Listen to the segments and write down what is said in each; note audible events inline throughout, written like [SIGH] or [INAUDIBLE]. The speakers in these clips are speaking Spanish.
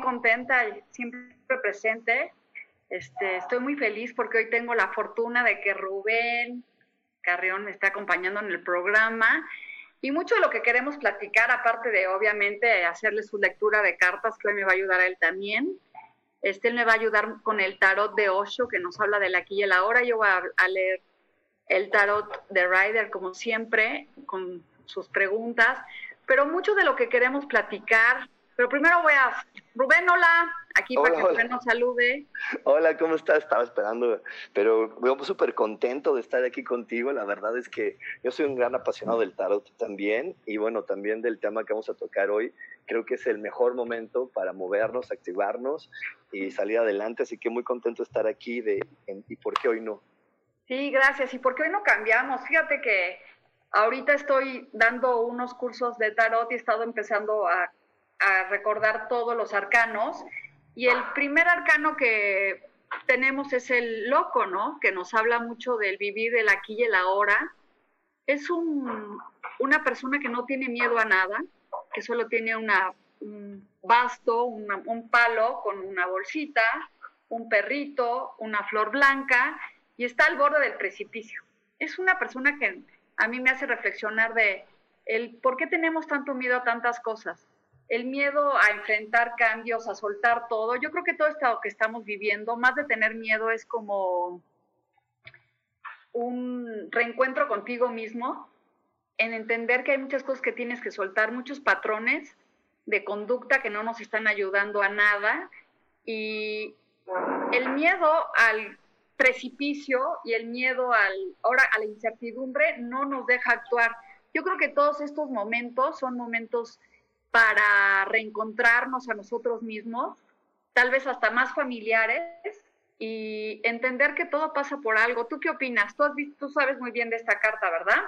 Contenta siempre presente. Este, estoy muy feliz porque hoy tengo la fortuna de que Rubén Carrión me está acompañando en el programa y mucho de lo que queremos platicar, aparte de obviamente hacerle su lectura de cartas, que hoy me va a ayudar a él también. Este, él me va a ayudar con el tarot de Osho, que nos habla del aquí y el ahora. Yo voy a leer el tarot de Ryder, como siempre, con sus preguntas. Pero mucho de lo que queremos platicar pero primero voy a... Rubén, hola, aquí para que Rubén nos salude. Hola, ¿cómo estás? Estaba esperando, pero veo súper contento de estar aquí contigo. La verdad es que yo soy un gran apasionado del tarot también y bueno, también del tema que vamos a tocar hoy. Creo que es el mejor momento para movernos, activarnos y salir adelante. Así que muy contento de estar aquí de, y por qué hoy no. Sí, gracias. ¿Y por qué hoy no cambiamos? Fíjate que ahorita estoy dando unos cursos de tarot y he estado empezando a a recordar todos los arcanos. Y el primer arcano que tenemos es el loco, ¿no? Que nos habla mucho del vivir el aquí y el ahora. Es un, una persona que no tiene miedo a nada, que solo tiene un basto, un palo con una bolsita, un perrito, una flor blanca y está al borde del precipicio. Es una persona que a mí me hace reflexionar de el por qué tenemos tanto miedo a tantas cosas el miedo a enfrentar cambios, a soltar todo. Yo creo que todo esto que estamos viviendo, más de tener miedo, es como un reencuentro contigo mismo, en entender que hay muchas cosas que tienes que soltar, muchos patrones de conducta que no nos están ayudando a nada. Y el miedo al precipicio y el miedo al, ahora a la incertidumbre no nos deja actuar. Yo creo que todos estos momentos son momentos para reencontrarnos a nosotros mismos, tal vez hasta más familiares, y entender que todo pasa por algo. ¿Tú qué opinas? Tú, sabes muy bien de esta carta, ¿verdad?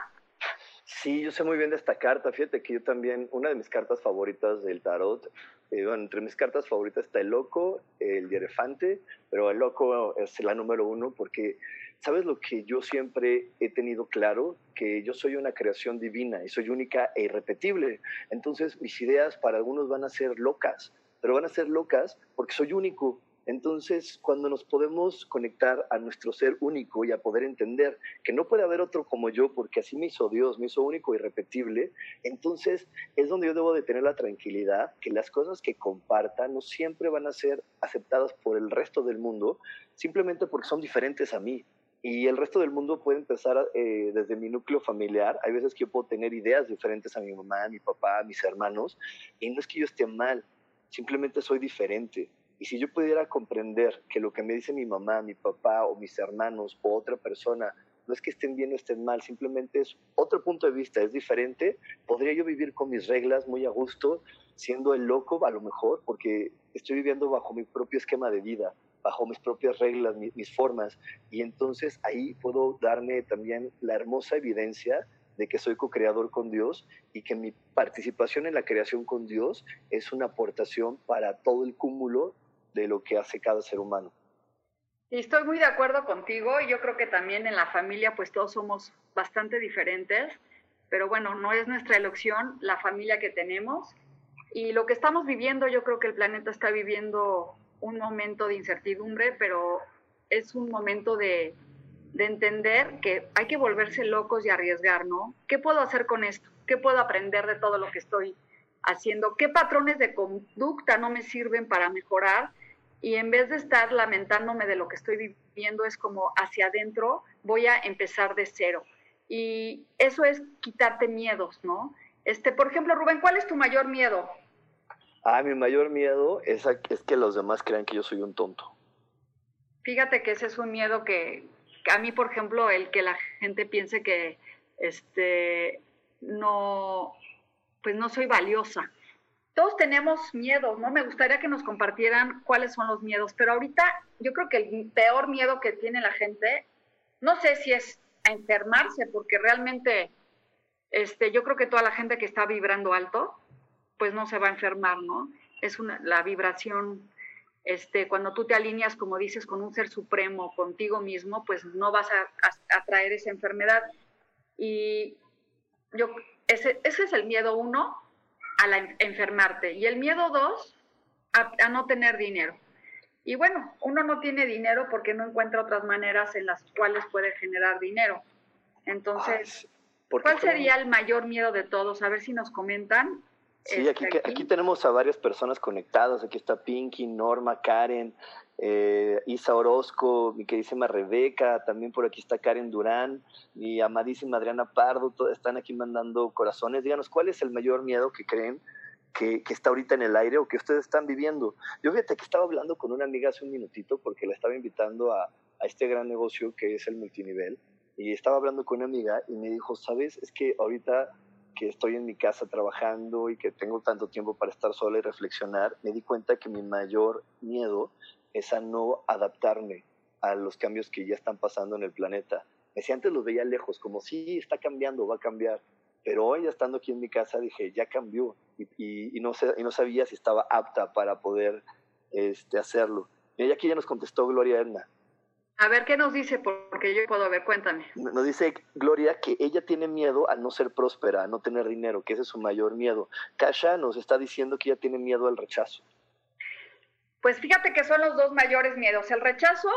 Sí, yo sé muy bien de esta carta. Fíjate que yo también, una de mis cartas favoritas del tarot, eh, bueno, entre mis cartas favoritas está el loco, el hierefante, pero el loco es la número uno porque ¿Sabes lo que yo siempre he tenido claro? Que yo soy una creación divina y soy única e irrepetible. Entonces mis ideas para algunos van a ser locas, pero van a ser locas porque soy único. Entonces, cuando nos podemos conectar a nuestro ser único y a poder entender que no puede haber otro como yo, porque así me hizo Dios, me hizo único e irrepetible, entonces es donde yo debo de tener la tranquilidad que las cosas que comparta no siempre van a ser aceptadas por el resto del mundo, simplemente porque son diferentes a mí y el resto del mundo puede empezar eh, desde mi núcleo familiar. Hay veces que yo puedo tener ideas diferentes a mi mamá, mi papá, mis hermanos, y no es que yo esté mal, simplemente soy diferente. Y si yo pudiera comprender que lo que me dice mi mamá, mi papá o mis hermanos o otra persona no es que estén bien o estén mal, simplemente es otro punto de vista, es diferente, podría yo vivir con mis reglas muy a gusto, siendo el loco a lo mejor, porque estoy viviendo bajo mi propio esquema de vida bajo mis propias reglas, mis, formas, y entonces ahí puedo darme también la hermosa evidencia de que soy co-creador con Dios y que mi participación en la creación con Dios es una aportación para todo el cúmulo de lo que hace cada ser humano. Y estoy muy de acuerdo contigo, y yo creo que también en la familia pues todos somos bastante diferentes, pero bueno, no es nuestra elección la familia que tenemos y lo que estamos viviendo, yo creo que el planeta está viviendo un momento de incertidumbre, pero es un momento de, entender que hay que volverse locos y arriesgar, ¿no? ¿Qué puedo hacer con esto? ¿Qué puedo aprender de todo lo que estoy haciendo? ¿Qué patrones de conducta no me sirven para mejorar? y en vez de estar lamentándome de lo que estoy viviendo, es como hacia adentro, voy a empezar de cero. Y eso es quitarte miedos, ¿no? Este, por ejemplo, Rubén, ¿cuál es tu mayor miedo? Ah, mi mayor miedo es, es que los demás crean que yo soy un tonto. Fíjate que ese es un miedo que, a mí, por ejemplo, el que la gente piense que este, no, pues no soy valiosa. Todos tenemos miedos, ¿no? Me gustaría que nos compartieran cuáles son los miedos, pero ahorita yo creo que el peor miedo que tiene la gente, no sé si es a enfermarse, porque realmente este, yo creo que toda la gente que está vibrando alto, pues no se va a enfermar, ¿no? Es una, la vibración, este, cuando tú te alineas, como dices, con un ser supremo, contigo mismo, pues no vas a, a, traer esa enfermedad. Y yo, ese, ese es el miedo uno, a la enfermarte. Y el miedo dos, a, no tener dinero. Y bueno, uno no tiene dinero porque no encuentra otras maneras en las cuales puede generar dinero. Entonces, ¿cuál sería el mayor miedo de todos? A ver si nos comentan. Sí, aquí, aquí. tenemos a varias personas conectadas. Aquí está Pinky, Norma, Karen, eh, Isa Orozco, mi queridísima Rebeca, también por aquí está Karen Durán, mi amadísima Adriana Pardo, todos están aquí mandando corazones. Díganos, ¿cuál es el mayor miedo que creen que, está ahorita en el aire o que ustedes están viviendo? Yo fíjate que estaba hablando con una amiga hace un minutito porque la estaba invitando a, a este gran negocio que es el multinivel y estaba hablando con una amiga y me dijo, sabes, es que ahorita que estoy en mi casa trabajando y que tengo tanto tiempo para estar sola y reflexionar, me di cuenta que mi mayor miedo es a no adaptarme a los cambios que ya están pasando en el planeta. Me decía, antes los veía lejos, como sí, está cambiando, va a cambiar. Pero hoy, estando aquí en mi casa, dije, ya cambió. Y, no, sé, y no sabía si estaba apta para poder este, hacerlo. Y aquí ya nos contestó Gloria Edna. A ver, ¿qué nos dice? Porque yo puedo ver, cuéntame. Nos dice Gloria que ella tiene miedo a no ser próspera, a no tener dinero, que ese es su mayor miedo. Kasha nos está diciendo que ella tiene miedo al rechazo. Pues fíjate que son los dos mayores miedos. El rechazo,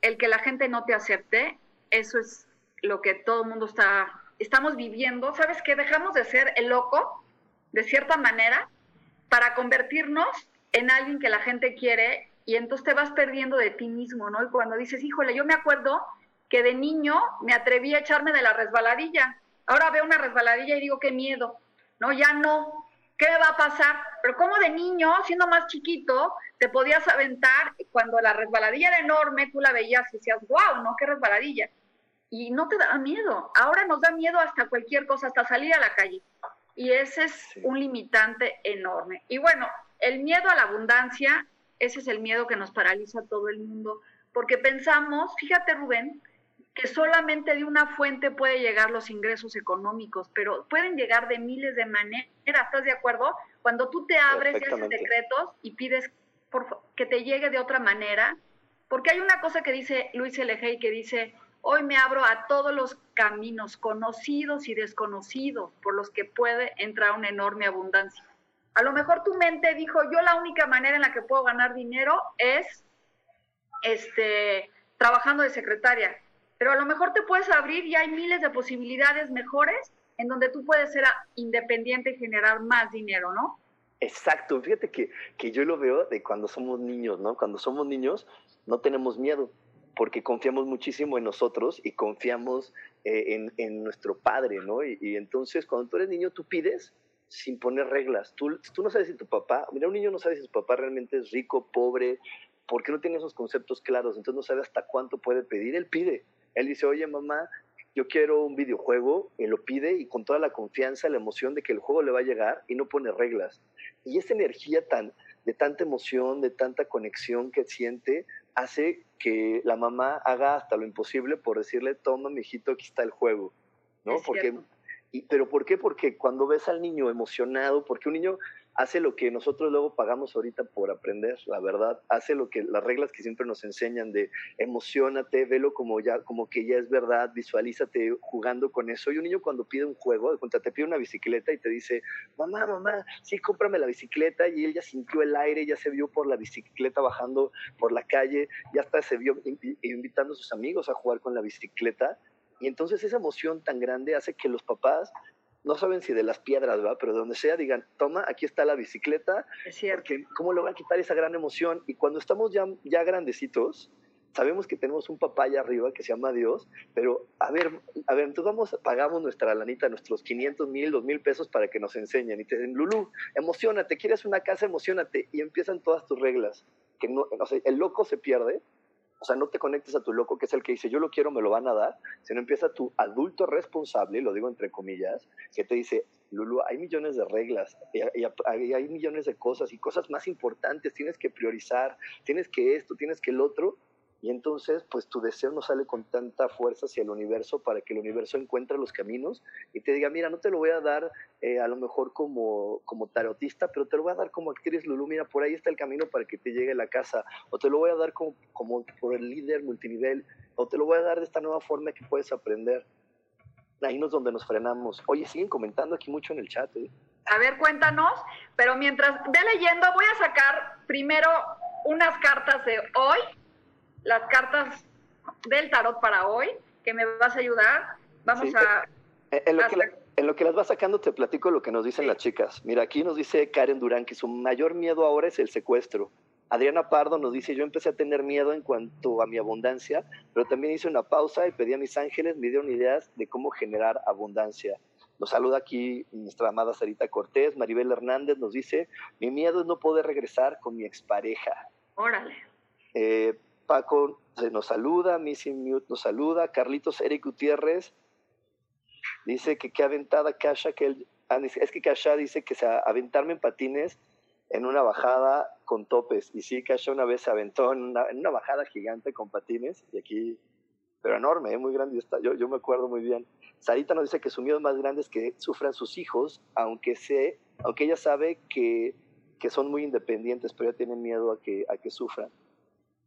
el que la gente no te acepte, eso es lo que todo el mundo está, estamos viviendo. ¿Sabes qué? Dejamos de ser el loco, de cierta manera, para convertirnos en alguien que la gente quiere y entonces te vas perdiendo de ti mismo, ¿no? Y cuando dices, híjole, yo me acuerdo que de niño me atreví a echarme de la resbaladilla. Ahora veo una resbaladilla y digo, qué miedo. No, ya no. ¿Qué me va a pasar? Pero como de niño, siendo más chiquito, te podías aventar, cuando la resbaladilla era enorme, tú la veías y decías, wow, ¿no? ¿Qué resbaladilla? Y no te da miedo. Ahora nos da miedo hasta cualquier cosa, hasta salir a la calle. Y ese es un limitante enorme. Y bueno, el miedo a la abundancia ese es el miedo que nos paraliza a todo el mundo, porque pensamos, fíjate Rubén, que solamente de una fuente puede llegar los ingresos económicos, pero pueden llegar de miles de maneras, ¿estás de acuerdo? Cuando tú te abres y haces decretos y pides por, que te llegue de otra manera, porque hay una cosa que dice Luis L.G. que dice, hoy me abro a todos los caminos conocidos y desconocidos por los que puede entrar una enorme abundancia. A lo mejor tu mente dijo, yo la única manera en la que puedo ganar dinero es este, trabajando de secretaria. Pero a lo mejor te puedes abrir y hay miles de posibilidades mejores en donde tú puedes ser independiente y generar más dinero, ¿no? Exacto, fíjate que, que yo lo veo de cuando somos niños, ¿no? Cuando somos niños no tenemos miedo porque confiamos muchísimo en nosotros y confiamos eh, en, en, nuestro padre, ¿no? Y, y, entonces cuando tú eres niño tú pides sin poner reglas. Tú, tú no sabes si tu papá, mira, un niño no sabe si su papá realmente es rico, pobre, porque no tiene esos conceptos claros, entonces no sabe hasta cuánto puede pedir. Él pide. Él dice, oye mamá, yo quiero un videojuego, y lo pide y con toda la confianza, la emoción de que el juego le va a llegar y no pone reglas. Y esa energía tan, de tanta emoción, de tanta conexión que siente, hace que la mamá haga hasta lo imposible por decirle, toma, mijito, aquí está el juego. ¿no? Porque ¿Pero por qué? Porque cuando ves al niño emocionado, porque un niño hace lo que nosotros luego pagamos ahorita por aprender, la verdad, hace lo que las reglas que siempre nos enseñan de emocionate, velo como ya como que ya es verdad, visualízate jugando con eso. Y un niño cuando pide un juego, te pide una bicicleta y te dice, "Mamá, mamá, sí, cómprame la bicicleta." Y él ya sintió el aire, ya se vio por la bicicleta bajando por la calle, ya hasta se vio invitando a sus amigos a jugar con la bicicleta y entonces esa emoción tan grande hace que los papás no saben si de las piedras, ¿va? Pero de donde sea, digan, toma, aquí está la bicicleta. Es cierto. Porque, ¿cómo le voy a quitar esa gran emoción? Y cuando estamos ya, ya grandecitos, sabemos que tenemos un papá allá arriba que se llama Dios, pero a ver, a ver, entonces vamos, pagamos nuestra lanita, nuestros 500 mil, 2 mil pesos para que nos enseñen y te dicen, Lulu, emocionate, quieres una casa, emocionate, y empiezan todas tus reglas, que no, o sea, el loco se pierde, o sea, no te conectes a tu loco, que es el que dice, yo lo quiero, me lo van a dar, sino empieza tu adulto responsable, lo digo entre comillas, que te dice, Lulu, hay millones de reglas, y, y, y hay millones de cosas y cosas más importantes, tienes que priorizar, tienes que esto, tienes que el otro, y entonces, pues tu deseo no sale con tanta fuerza hacia el universo para que el universo encuentre los caminos y te diga, mira, no te lo voy a dar eh, a lo mejor como, como tarotista, pero te lo voy a dar como actriz Lulu, mira, por ahí está el camino para que te llegue a la casa, o te lo voy a dar como, como por el líder multinivel, o te lo voy a dar de esta nueva forma que puedes aprender. Ahí no es donde nos frenamos. Oye, siguen comentando aquí mucho en el chat. ¿eh? A ver, cuéntanos, pero mientras ve leyendo, voy a sacar primero unas cartas de hoy las cartas del tarot para hoy, que me vas a ayudar. Vamos Sí, a... En lo, que la- en lo que las vas sacando, te platico lo que nos dicen Sí. las chicas. Mira, aquí nos dice Karen Durán que su mayor miedo ahora es el secuestro. Adriana Pardo nos dice, yo empecé a tener miedo en cuanto a mi abundancia, pero también hice una pausa y pedí a mis ángeles, me dieron ideas de cómo generar abundancia. Nos saluda aquí nuestra amada Sarita Cortés. Maribel Hernández nos dice, mi miedo es no poder regresar con mi expareja. Órale. Eh, Paco se nos saluda, Missy Mute nos saluda, Carlitos Eric Gutiérrez dice que qué aventada Kasha, que él, ah, es que Kasha dice que se aventarme en patines en una bajada con topes. Y sí, Kasha una vez se aventó en una, bajada gigante con patines y aquí, pero enorme, ¿eh? muy grande. Yo, yo me acuerdo muy bien. Sarita nos dice que su miedo más grande es que sufran sus hijos, aunque, sé, aunque ella sabe que, que son muy independientes, pero ella tiene miedo a que, a que sufran.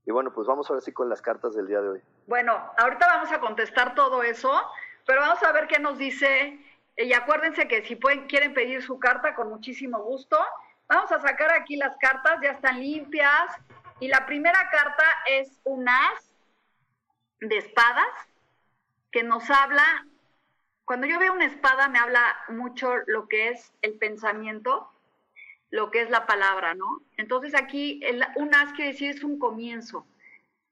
Y bueno, pues vamos ahora sí con las cartas del día de hoy. Bueno, ahorita vamos a contestar todo eso, pero vamos a ver qué nos dice. Y acuérdense que si pueden, quieren pedir su carta, con muchísimo gusto. Vamos a sacar aquí las cartas, ya están limpias. Y la primera carta es un as de espadas que nos habla. Cuando yo veo una espada, me habla mucho lo que es el pensamiento, lo que es la palabra, ¿no? Entonces aquí un as quiere decir es un comienzo.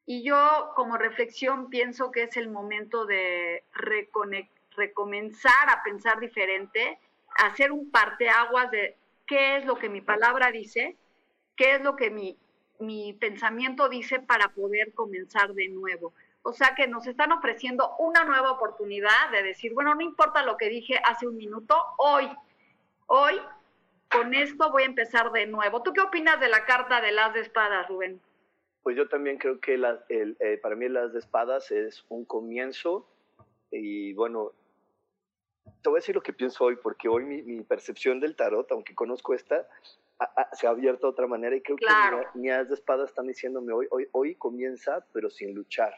Y yo como reflexión pienso que es el momento de recomenzar a pensar diferente, hacer un parteaguas de qué es lo que mi palabra dice, qué es lo que mi, mi pensamiento dice para poder comenzar de nuevo. O sea que nos están ofreciendo una nueva oportunidad de decir, bueno, no importa lo que dije hace un minuto, hoy, hoy, con esto voy a empezar de nuevo. ¿Tú qué opinas de la carta de las de espadas, Rubén? Pues yo también creo que la- el, eh, para mí las de espadas es un comienzo y bueno, te voy a decir lo que pienso hoy, porque hoy mi, mi percepción del tarot, aunque conozco esta, a- a- se ha abierto de otra manera y creo Claro. que mi, mi as de espadas están diciéndome hoy, hoy, hoy comienza, pero sin luchar.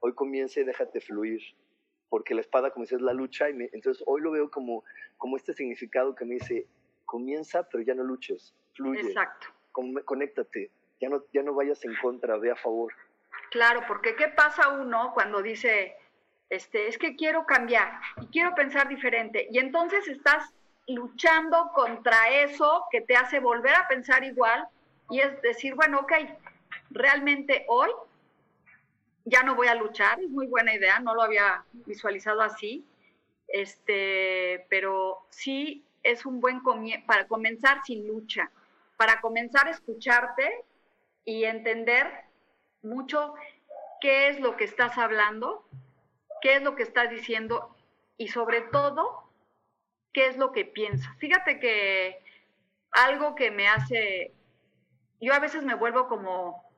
Hoy comienza y déjate fluir. Porque la espada, como dices, es la lucha. Y me- entonces hoy lo veo como, como este significado que me dice, comienza, pero ya no luches, fluye, Exacto. con- conéctate, ya no, ya no vayas en contra, ve a favor. Claro, porque ¿qué pasa uno cuando dice, este, es que quiero cambiar y quiero pensar diferente? Y entonces estás luchando contra eso que te hace volver a pensar igual y es decir, bueno, ok, realmente hoy ya no voy a luchar, es muy buena idea, no lo había visualizado así, este, pero sí es un buen comienzo para comenzar sin lucha, para comenzar a escucharte y entender mucho qué es lo que estás hablando, qué es lo que estás diciendo y sobre todo qué es lo que piensas. Fíjate que algo que me hace, yo a veces me vuelvo como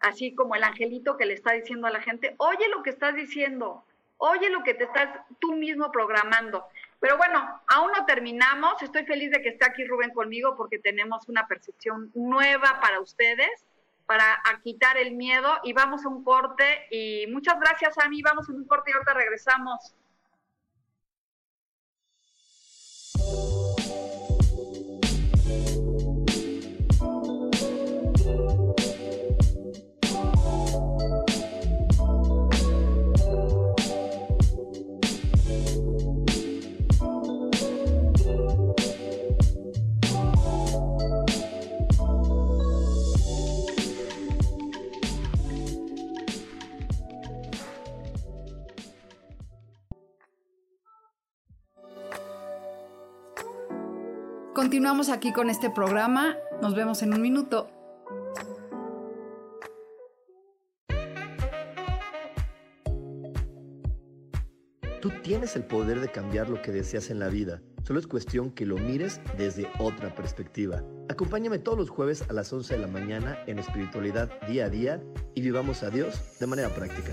así como el angelito que le está diciendo a la gente, oye lo que estás diciendo, oye lo que te estás tú mismo programando. Pero bueno, aún no terminamos. Estoy feliz de que esté aquí Rubén conmigo porque tenemos una percepción nueva para ustedes, para quitar el miedo y vamos a un corte. Y muchas gracias, Ami. Vamos a un corte y ahorita regresamos. Continuamos aquí con este programa. Nos vemos en un minuto. Tú tienes el poder de cambiar lo que deseas en la vida. Solo es cuestión que lo mires desde otra perspectiva. Acompáñame todos los jueves a las 11 de la mañana en espiritualidad día a día y vivamos a Dios de manera práctica.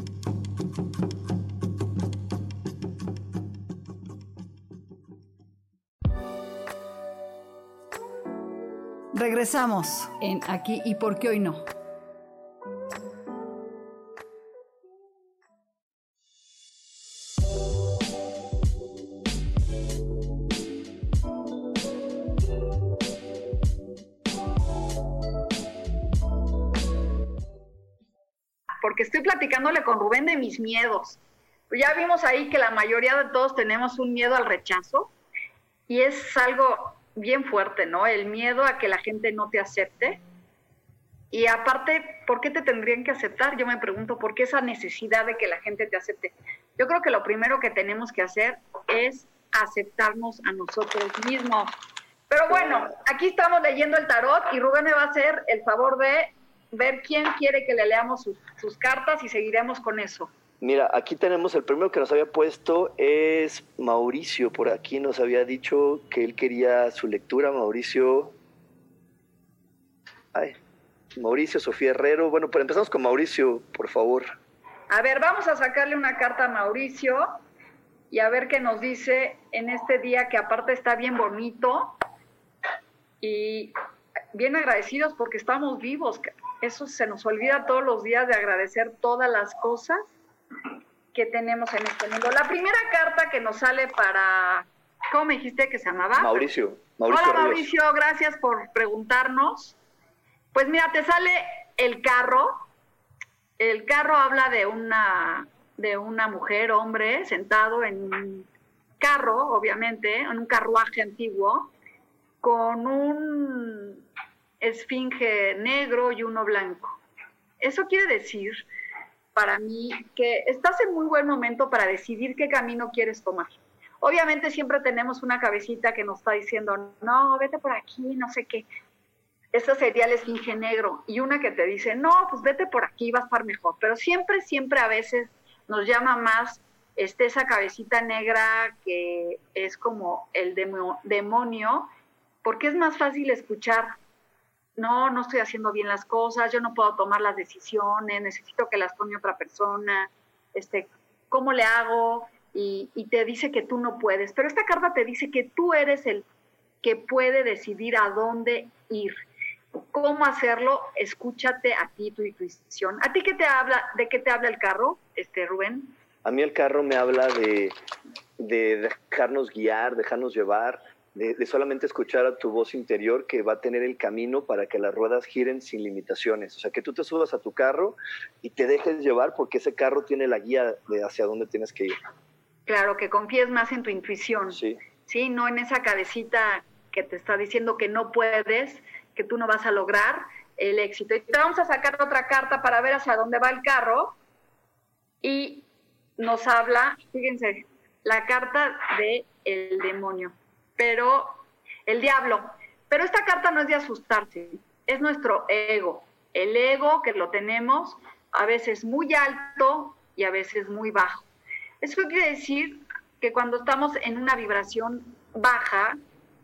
Regresamos en Aquí y por qué hoy no. Porque estoy platicándole con Rubén de mis miedos. Ya vimos ahí que la mayoría de todos tenemos un miedo al rechazo y es algo bien fuerte, ¿no? El miedo a que la gente no te acepte. Y aparte, ¿por qué te tendrían que aceptar? Yo me pregunto, ¿por qué esa necesidad de que la gente te acepte? Yo creo que lo primero que tenemos que hacer es aceptarnos a nosotros mismos. Pero bueno, aquí estamos leyendo el tarot y Rubén me va a hacer el favor de ver quién quiere que le leamos sus, sus cartas y seguiremos con eso. Mira, aquí tenemos el primero que nos había puesto es Mauricio. Por aquí nos había dicho que él quería su lectura. Mauricio. Ay, Mauricio, Sofía Herrero. Bueno, pues empezamos con Mauricio, por favor. A ver, vamos a sacarle una carta a Mauricio y a ver qué nos dice en este día que aparte está bien bonito y bien agradecidos porque estamos vivos. Eso se nos olvida todos los días de agradecer todas las cosas que tenemos en este mundo. La primera carta que nos sale para, ¿cómo me dijiste que se llamaba? Mauricio. Mauricio Hola Ríos. Mauricio, gracias por preguntarnos. Pues mira, te sale el carro. El carro habla de una, de una mujer, hombre, sentado en un carro, obviamente, en un carruaje antiguo, con un esfinge negro y uno blanco. Eso quiere decir para mí que estás en muy buen momento para decidir qué camino quieres tomar. Obviamente siempre tenemos una cabecita que nos está diciendo, no, vete por aquí, no sé qué. Esa sería el esfinge negro. Y una que te dice, no, pues vete por aquí, va a estar mejor. Pero siempre, siempre a veces nos llama más este, esa cabecita negra que es como el demo- demonio, porque es más fácil escuchar no, no estoy haciendo bien las cosas, yo no puedo tomar las decisiones, necesito que las tome otra persona, este, ¿cómo le hago? Y, te dice que tú no puedes, pero esta carta te dice que tú eres el que puede decidir a dónde ir. ¿Cómo hacerlo? Escúchate a ti, tu intuición. ¿A ti qué te habla, de qué te habla el carro, este Rubén? A mí el carro me habla de, de dejarnos guiar, dejarnos llevar, de, de solamente escuchar a tu voz interior que va a tener el camino para que las ruedas giren sin limitaciones. O sea, que tú te subas a tu carro y te dejes llevar porque ese carro tiene la guía de hacia dónde tienes que ir. Claro, que confíes más en tu intuición. Sí. Sí, no en esa cabecita que te está diciendo que no puedes, que tú no vas a lograr el éxito. Y te vamos a sacar otra carta para ver hacia dónde va el carro. Y nos habla, fíjense, la carta de el demonio, pero el diablo. Pero esta carta no es de asustarse, es nuestro ego. El ego que lo tenemos a veces muy alto y a veces muy bajo. Eso quiere decir que cuando estamos en una vibración baja,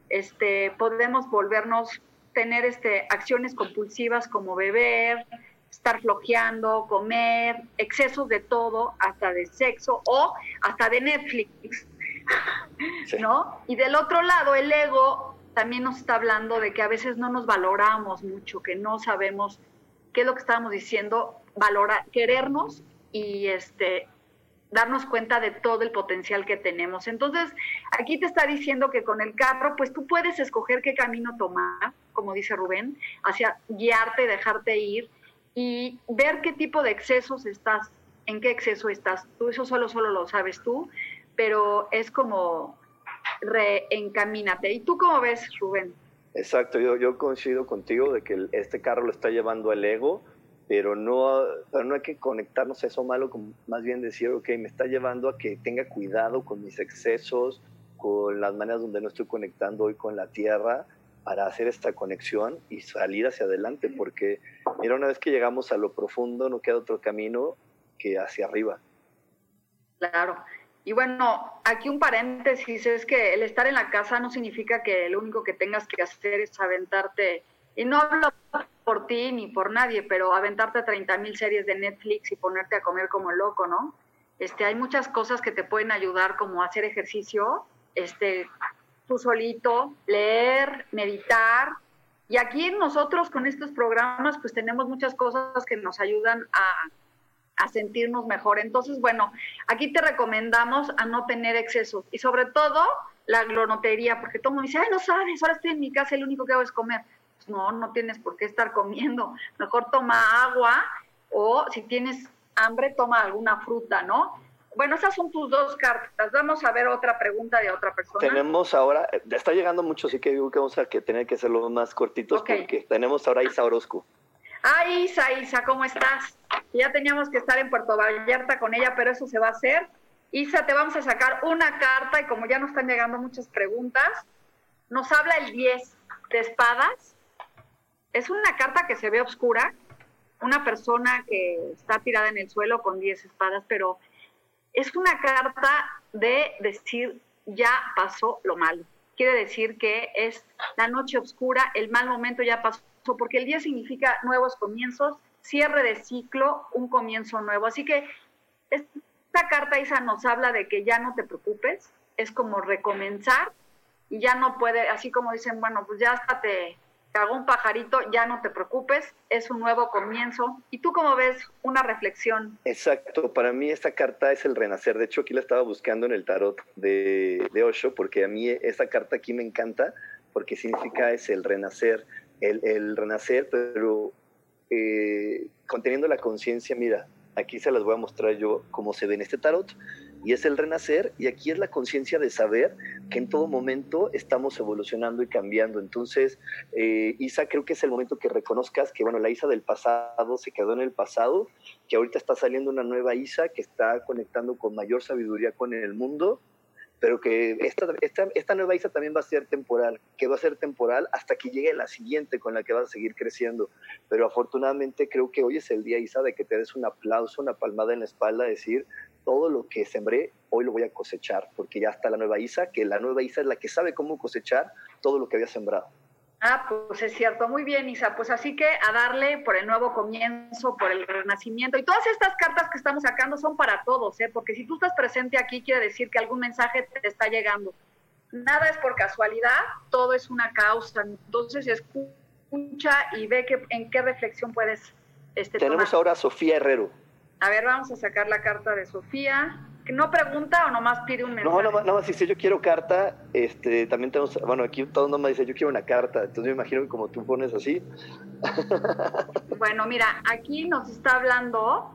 este, podemos volvernos, tener este, acciones compulsivas como beber, estar flojeando, comer, excesos de todo, hasta de sexo o hasta de Netflix, ¿no? Y del otro lado, el ego también nos está hablando de que a veces no nos valoramos mucho, que no sabemos qué es lo que estábamos diciendo, valorar, querernos y este darnos cuenta de todo el potencial que tenemos. Entonces, aquí te está diciendo que con el carro, pues tú puedes escoger qué camino tomar, como dice Rubén, hacia guiarte, dejarte ir y ver qué tipo de excesos estás, en qué exceso estás. Tú eso solo, solo lo sabes tú, pero es como reencamínate. ¿Y tú cómo ves, Rubén? Exacto, yo, yo coincido contigo de que este carro lo está llevando al ego, pero no, pero no hay que conectarnos a eso malo, como más bien decir, ok, me está llevando a que tenga cuidado con mis excesos, con las maneras donde no estoy conectando hoy con la tierra, para hacer esta conexión y salir hacia adelante, porque mira, una vez que llegamos a lo profundo, no queda otro camino que hacia arriba. Claro. Y bueno, aquí un paréntesis es que el estar en la casa no significa que lo único que tengas que hacer es aventarte, y no hablo por ti ni por nadie, pero aventarte 30 mil series de Netflix y ponerte a comer como loco, ¿no? Este, hay muchas cosas que te pueden ayudar como hacer ejercicio, este, tú solito, leer, meditar. Y aquí nosotros con estos programas pues tenemos muchas cosas que nos ayudan a, a sentirnos mejor. Entonces, bueno, aquí te recomendamos a no tener exceso y sobre todo la glonotería, porque todo el mundo dice, ay, no sabes, ahora estoy en mi casa y lo único que hago es comer no, no tienes por qué estar comiendo. Mejor toma agua o si tienes hambre, toma alguna fruta, ¿no? Bueno, esas son tus dos cartas. Vamos a ver otra pregunta de otra persona. Tenemos ahora, eh, está llegando mucho, así que digo que vamos a que tener que hacerlo más cortitos porque tenemos ahora a Isa Orozco. Ah, Isa, Isa, ¿cómo estás? Ya teníamos que estar en Puerto Vallarta con ella, pero eso se va a hacer. Isa, te vamos a sacar una carta y como ya nos están llegando muchas preguntas, nos habla el 10 de espadas es una carta que se ve oscura, una persona que está tirada en el suelo con 10 espadas, pero es una carta de decir ya pasó lo malo. Quiere decir que es la noche oscura, el mal momento ya pasó, porque el día significa nuevos comienzos, cierre de ciclo, un comienzo nuevo. Así que esta carta, Isa, nos habla de que ya no te preocupes, es como recomenzar y ya no puede, así como dicen, bueno, pues ya hasta te, cagó un pajarito, ya no te preocupes, es un nuevo comienzo. ¿Y tú cómo ves una reflexión? Exacto, para mí esta carta es el renacer. De hecho, aquí la estaba buscando en el tarot de, de Osho, porque a mí esta carta aquí me encanta, porque significa es el renacer, el, el renacer, pero eh, conteniendo la conciencia, mira, aquí se las voy a mostrar yo cómo se ve en este tarot y es el renacer y aquí es la conciencia de saber que en todo momento estamos evolucionando y cambiando. Entonces, eh, Isa, creo que es el momento que reconozcas que, bueno, la Isa del pasado se quedó en el pasado, que ahorita está saliendo una nueva Isa que está conectando con mayor sabiduría con el mundo pero que esta, esta, esta, nueva Isa también va a ser temporal, que va a ser temporal hasta que llegue la siguiente con la que vas a seguir creciendo. Pero afortunadamente creo que hoy es el día, Isa, de que te des un aplauso, una palmada en la espalda, decir, todo lo que sembré, hoy lo voy a cosechar, porque ya está la nueva Isa, que la nueva Isa es la que sabe cómo cosechar todo lo que había sembrado. Ah, pues es cierto, muy bien, Isa. Pues así que a darle por el nuevo comienzo, por el renacimiento. Y todas estas cartas que estamos sacando son para todos, ¿eh? porque si tú estás presente aquí, quiere decir que algún mensaje te está llegando. Nada es por casualidad, todo es una causa. Entonces escucha y ve que, en qué reflexión puedes. Este, Tenemos ahora a Sofía Herrero. A ver, vamos a sacar la carta de Sofía no pregunta o nomás pide un mensaje? No, nada más dice yo quiero carta, este, también tenemos, bueno, aquí todo nomás dice yo quiero una carta, entonces me imagino que como tú pones así. [LAUGHS] Bueno, mira, aquí nos está hablando,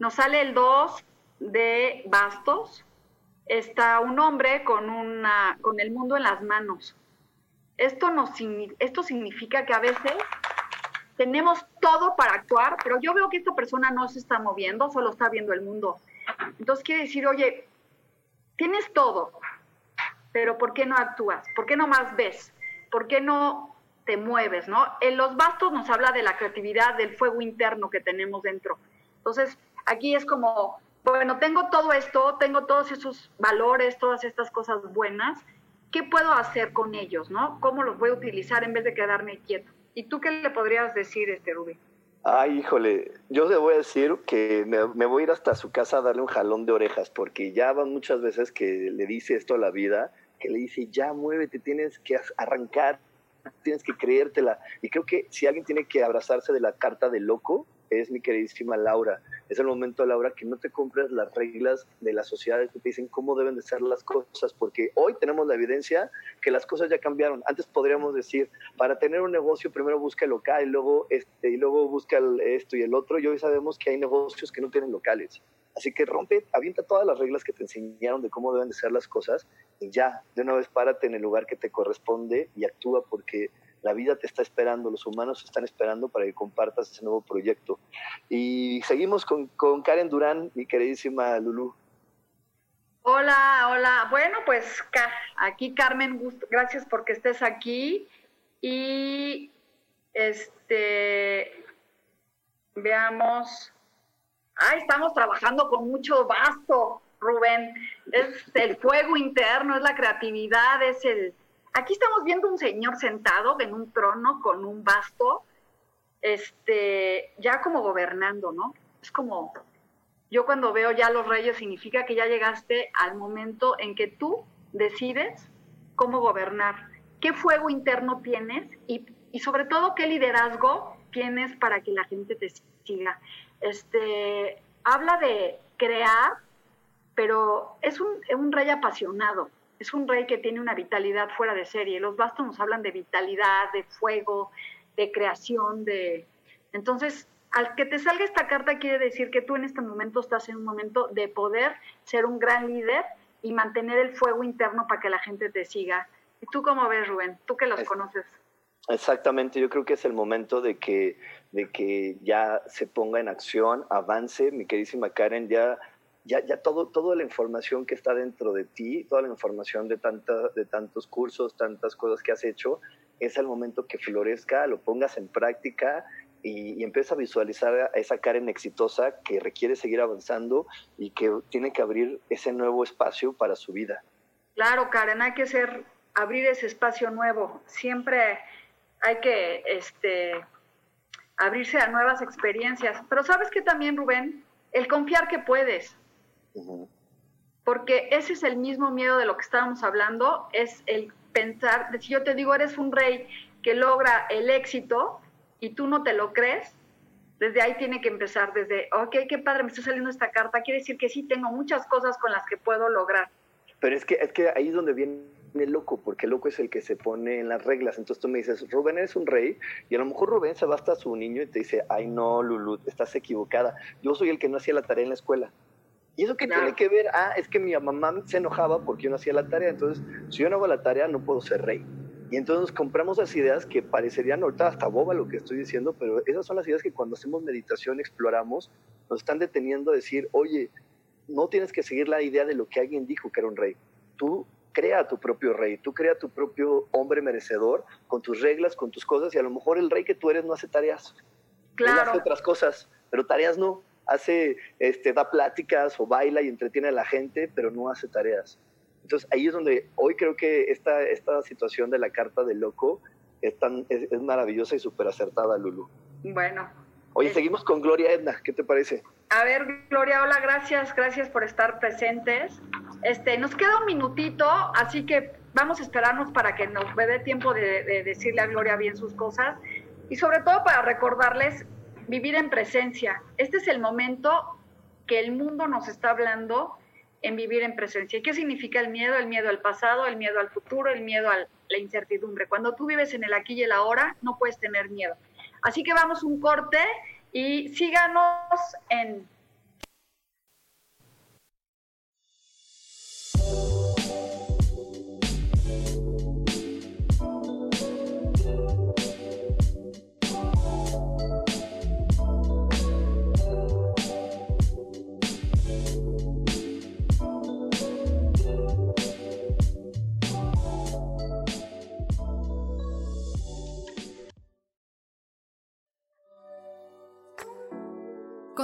nos sale el 2 de bastos, está un hombre con, una, con el mundo en las manos. Esto, nos, esto significa que a veces tenemos todo para actuar, pero yo veo que esta persona no se está moviendo, solo está viendo el mundo. Entonces quiere decir, oye, tienes todo, pero ¿por qué no actúas? ¿Por qué no más ves? ¿Por qué no te mueves? ¿no? En los bastos nos habla de la creatividad, del fuego interno que tenemos dentro. Entonces, aquí es como bueno, tengo todo esto, tengo todos esos valores, todas estas cosas buenas, ¿qué puedo hacer con ellos, no? ¿Cómo los voy a utilizar en vez de quedarme quieto? ¿Y tú qué le podrías decir, este Rubí? Ay, híjole, yo le voy a decir que me, me, voy a ir hasta su casa a darle un jalón de orejas, porque ya van muchas veces que le dice esto a la vida, que le dice, ya muévete, tienes que arrancar, tienes que creértela. Y creo que si alguien tiene que abrazarse de la carta de loco, es mi queridísima Laura. Es el momento, Laura, que no te compres las reglas de la sociedad que te dicen cómo deben de ser las cosas, porque hoy tenemos la evidencia que las cosas ya cambiaron. Antes podríamos decir, para tener un negocio primero busca el local y luego, este, y luego busca esto y el otro, y hoy sabemos que hay negocios que no tienen locales. Así que rompe, avienta todas las reglas que te enseñaron de cómo deben de ser las cosas y ya, de una vez párate en el lugar que te corresponde y actúa porque la vida te está esperando, los humanos están esperando para que compartas ese nuevo proyecto. Y seguimos con, con Karen Durán, mi queridísima Lulu. Hola, hola. Bueno, pues aquí Carmen, gracias porque estés aquí. Y este, veamos. Ah, estamos trabajando con mucho basto, Rubén. Es el fuego interno, es la creatividad, es el, Aquí estamos viendo un señor sentado en un trono con un basto, este, ya como gobernando, ¿no? Es como, yo cuando veo ya los reyes significa que ya llegaste al momento en que tú decides cómo gobernar, qué fuego interno tienes y, y sobre todo qué liderazgo tienes para que la gente te siga. Este, habla de crear, pero es un, un rey apasionado es un rey que tiene una vitalidad fuera de serie. Los bastos nos hablan de vitalidad, de fuego, de creación, de... Entonces, al que te salga esta carta quiere decir que tú en este momento estás en un momento de poder ser un gran líder y mantener el fuego interno para que la gente te siga. ¿Y tú cómo ves, Rubén? Tú que los conoces. Exactamente, yo creo que es el momento de que, de que ya se ponga en acción, avance, mi queridísima Karen, ya ya, ya todo, toda la información que está dentro de ti, toda la información de, tanta, de tantos cursos, tantas cosas que has hecho, es el momento que florezca, lo pongas en práctica y, y empieza a visualizar a esa Karen exitosa que requiere seguir avanzando y que tiene que abrir ese nuevo espacio para su vida. Claro, Karen, hay que ser, abrir ese espacio nuevo. Siempre hay que este, abrirse a nuevas experiencias. Pero sabes que también, Rubén, el confiar que puedes. Porque ese es el mismo miedo de lo que estábamos hablando, es el pensar, si yo te digo, eres un rey que logra el éxito y tú no te lo crees, desde ahí tiene que empezar, desde, ok, qué padre, me está saliendo esta carta, quiere decir que sí tengo muchas cosas con las que puedo lograr. Pero es que, es que ahí es donde viene el loco, porque el loco es el que se pone en las reglas. Entonces tú me dices, Rubén eres un rey, y a lo mejor Rubén se va hasta su niño y te dice, ay no, Lulu, estás equivocada. Yo soy el que no hacía la tarea en la escuela. ¿Y eso qué tiene que ver? Ah, es que mi mamá se enojaba porque yo no hacía la tarea. Entonces, si yo no hago la tarea, no puedo ser rey. Y entonces compramos las ideas que parecerían ahorita hasta boba lo que estoy diciendo, pero esas son las ideas que cuando hacemos meditación exploramos, nos están deteniendo a decir, oye, no tienes que seguir la idea de lo que alguien dijo que era un rey. Tú crea tu propio rey, tú crea tu propio hombre merecedor con tus reglas, con tus cosas, y a lo mejor el rey que tú eres no hace tareas. Claro. Él hace otras cosas, pero tareas no hace, este, da pláticas o baila y entretiene a la gente, pero no hace tareas. Entonces ahí es donde hoy creo que esta, esta situación de la carta del loco es, tan, es, maravillosa y súper acertada, Lulu. Bueno. Oye, seguimos con Gloria Edna, ¿qué te parece? A ver, Gloria, hola, gracias, gracias por estar presentes. Este, nos queda un minutito, así que vamos a esperarnos para que nos dé tiempo de, de decirle a Gloria bien sus cosas y sobre todo para recordarles vivir en presencia. Este es el momento que el mundo nos está hablando en vivir en presencia. ¿Y qué significa el miedo? El miedo al pasado, el miedo al futuro, el miedo a la incertidumbre. Cuando tú vives en el aquí y el ahora, no puedes tener miedo. Así que vamos un corte y síganos en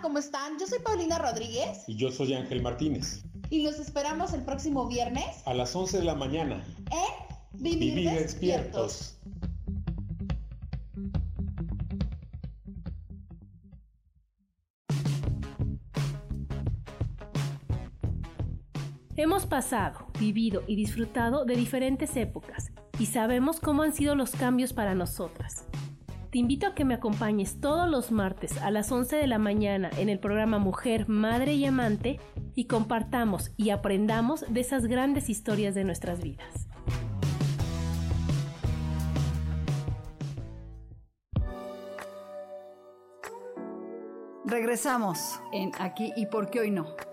¿Cómo están? Yo soy Paulina Rodríguez. Y yo soy Ángel Martínez. Y los esperamos el próximo viernes. A las 11 de la mañana. En Vivir, Vivir despiertos. Hemos pasado, vivido y disfrutado de diferentes épocas y sabemos cómo han sido los cambios para nosotras. Te invito a que me acompañes todos los martes a las 11 de la mañana en el programa Mujer, Madre y Amante y compartamos y aprendamos de esas grandes historias de nuestras vidas. Regresamos en Aquí y por qué hoy no.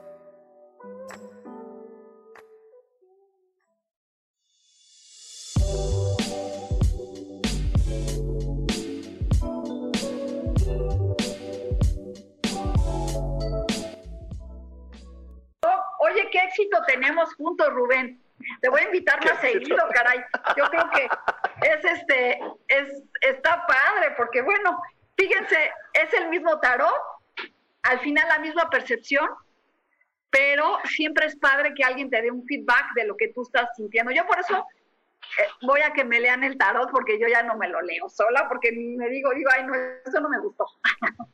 Rubén. Te voy a invitar más [LAUGHS] seguido, caray. Yo creo que es este, es, está padre, porque bueno, fíjense, es el mismo tarot, al final la misma percepción, pero siempre es padre que alguien te dé un feedback de lo que tú estás sintiendo. Yo por eso eh, voy a que me lean el tarot, porque yo ya no me lo leo sola, porque me digo, digo, ay, no, eso no me gustó.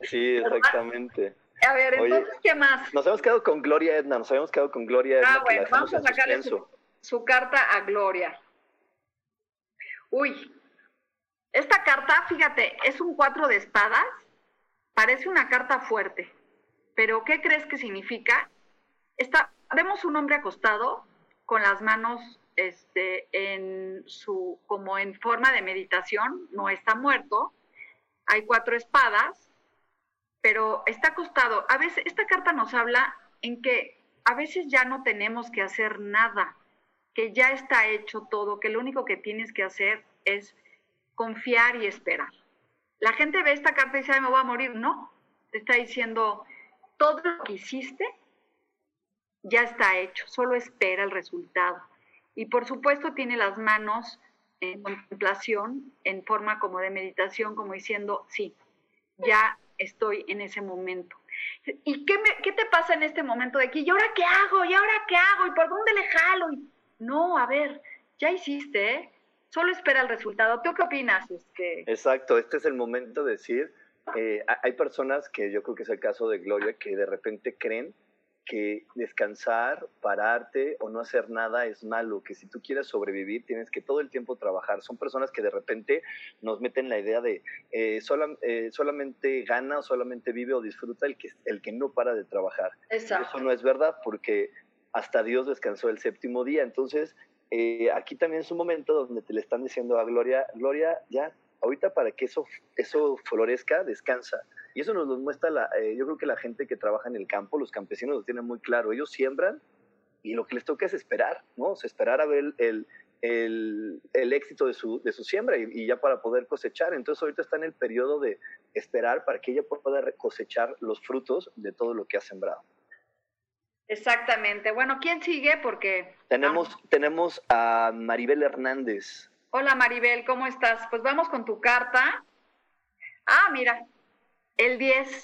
Sí, [LAUGHS] exactamente. A ver, entonces, ¿qué más? Nos habíamos quedado con Gloria Edna, nos habíamos quedado con Gloria Edna. Ah, bueno, vamos a sacarle su, su, carta a Gloria. Uy, esta carta, fíjate, es un cuatro de espadas, parece una carta fuerte, pero ¿qué crees que significa? Está, vemos un hombre acostado con las manos este, en su, como en forma de meditación, no está muerto, hay cuatro espadas, pero está acostado. A veces, esta carta nos habla en que a veces ya no tenemos que hacer nada, que ya está hecho todo, que lo único que tienes que hacer es confiar y esperar. La gente ve esta carta y dice, Ay, me voy a morir. No, te está diciendo, todo lo que hiciste ya está hecho, solo espera el resultado. Y por supuesto tiene las manos en contemplación, en forma como de meditación, como diciendo, sí, ya estoy en ese momento. ¿Y qué, me, qué te pasa en este momento de aquí? ¿Y ahora qué hago? ¿Y ahora qué hago? ¿Y por dónde le jalo? Y, no, a ver, ya hiciste, ¿eh? Solo espera el resultado. ¿Tú qué opinas? Es que... Exacto, este es el momento de decir, eh, hay personas que yo creo que es el caso de Gloria, que de repente creen que descansar, pararte o no hacer nada es malo, que si tú quieres sobrevivir tienes que todo el tiempo trabajar. Son personas que de repente nos meten la idea de eh, sola, eh, solamente gana o solamente vive o disfruta el que, el que no para de trabajar. Exacto. Eso no es verdad porque hasta Dios descansó el séptimo día. Entonces, eh, aquí también es un momento donde te le están diciendo a Gloria, Gloria, ya, ahorita para que eso, eso florezca, descansa. Y eso nos lo muestra, la, eh, yo creo que la gente que trabaja en el campo, los campesinos lo tienen muy claro. Ellos siembran y lo que les toca es esperar, ¿no? O sea, esperar a ver el, el, el éxito de su, de su siembra y, y, ya para poder cosechar. Entonces ahorita está en el periodo de esperar para que ella pueda cosechar los frutos de todo lo que ha sembrado. Exactamente. Bueno, ¿quién sigue? Porque... Tenemos, ah. tenemos a Maribel Hernández. Hola Maribel, ¿cómo estás? Pues vamos con tu carta. Ah, mira, el 10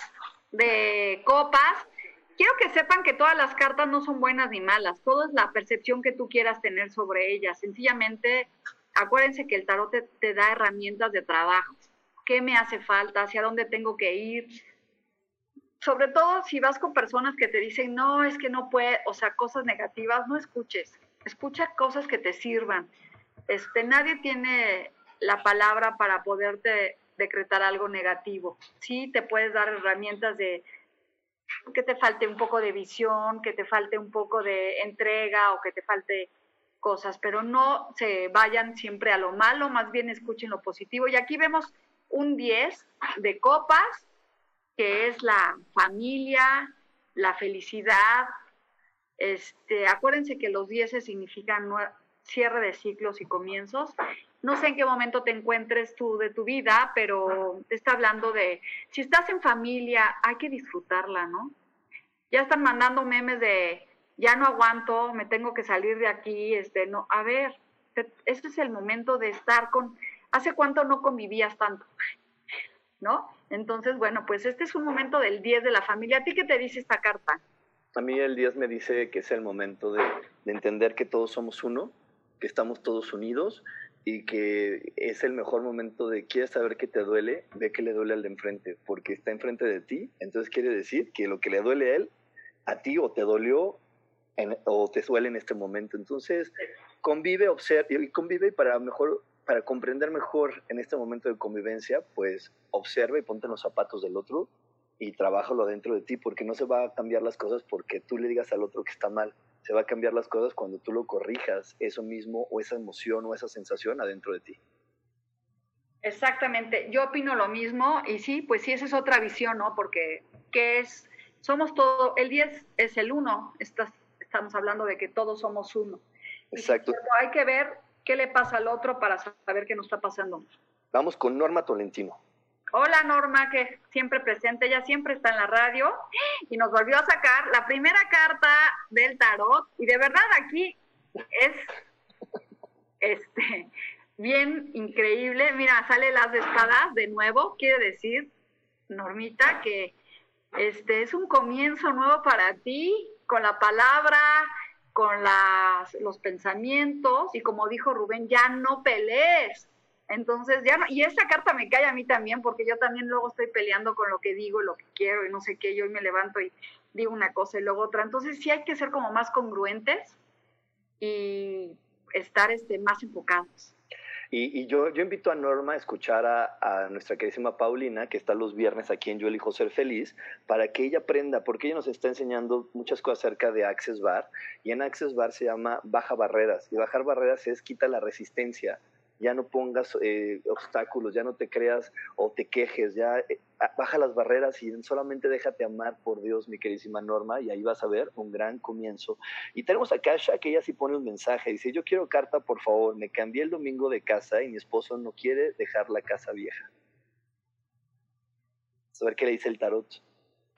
de copas. quiero que sepan que todas las cartas no son buenas ni malas, todo es la percepción que tú quieras tener sobre ellas. Sencillamente, acuérdense que el tarot te, da herramientas de trabajo. ¿Qué me hace falta? ¿Hacia dónde tengo que ir? Sobre todo si vas con personas que te dicen, no, es que no puede, o sea, cosas negativas, no escuches. Escucha cosas que te sirvan. Este, nadie tiene la palabra para poderte decretar algo negativo. Sí, te puedes dar herramientas de que te falte un poco de visión, que te falte un poco de entrega o que te falte cosas, pero no se vayan siempre a lo malo, más bien escuchen lo positivo. Y aquí vemos un 10 de copas, que es la familia, la felicidad. Este, acuérdense que los 10 significan cierre de ciclos y comienzos. No sé en qué momento te encuentres tú de tu vida, pero te está hablando de, si estás en familia, hay que disfrutarla, ¿no? Ya están mandando memes de, ya no aguanto, me tengo que salir de aquí, este, no, a ver, este es el momento de estar con, ¿hace cuánto no convivías tanto? [LAUGHS] ¿No? Entonces, bueno, pues este es un momento del 10 de la familia. ¿A ti qué te dice esta carta? A mí el 10 me dice que es el momento de, de entender que todos somos uno, que estamos todos unidos y que es el mejor momento de quieres saber qué te duele, ve que le duele al de enfrente, porque está enfrente de ti, entonces quiere decir que lo que le duele a él, a ti o te dolió o te duele en este momento. Entonces, convive, observa y convive para mejor para comprender mejor en este momento de convivencia, pues observa y ponte en los zapatos del otro y trabájalo dentro de ti, porque no se va a cambiar las cosas porque tú le digas al otro que está mal se va a cambiar las cosas cuando tú lo corrijas, eso mismo o esa emoción o esa sensación adentro de ti. Exactamente, yo opino lo mismo y sí, pues sí, esa es otra visión, ¿no? Porque, ¿qué es? Somos todo, el 10 es el 1, estamos hablando de que todos somos uno. Exacto. hay que ver qué le pasa al otro para saber qué nos está pasando. Vamos con Norma Tolentino. Hola Norma, que siempre presente, ella siempre está en la radio y nos volvió a sacar la primera carta del tarot y de verdad aquí es este bien increíble. Mira, sale las espadas de nuevo, quiere decir Normita que este es un comienzo nuevo para ti con la palabra, con las, los pensamientos y como dijo Rubén, ya no pelees entonces, ya no, y esa carta me cae a mí también, porque yo también luego estoy peleando con lo que digo, lo que quiero y no sé qué, yo hoy me levanto y digo una cosa y luego otra. Entonces, sí hay que ser como más congruentes y estar este, más enfocados. Y, yo, yo invito a Norma a escuchar a, a, nuestra queridísima Paulina, que está los viernes aquí en Yo Elijo Ser Feliz, para que ella aprenda, porque ella nos está enseñando muchas cosas acerca de Access Bar, y en Access Bar se llama Baja Barreras, y bajar barreras es quita la resistencia, ya no pongas eh, obstáculos, ya no te creas o te quejes, ya eh, baja las barreras y solamente déjate amar por Dios, mi queridísima Norma, y ahí vas a ver un gran comienzo. Y tenemos a Kasha, que ella sí pone un mensaje, dice, yo quiero carta, por favor, me cambié el domingo de casa y mi esposo no quiere dejar la casa vieja. A ver qué le dice el tarot.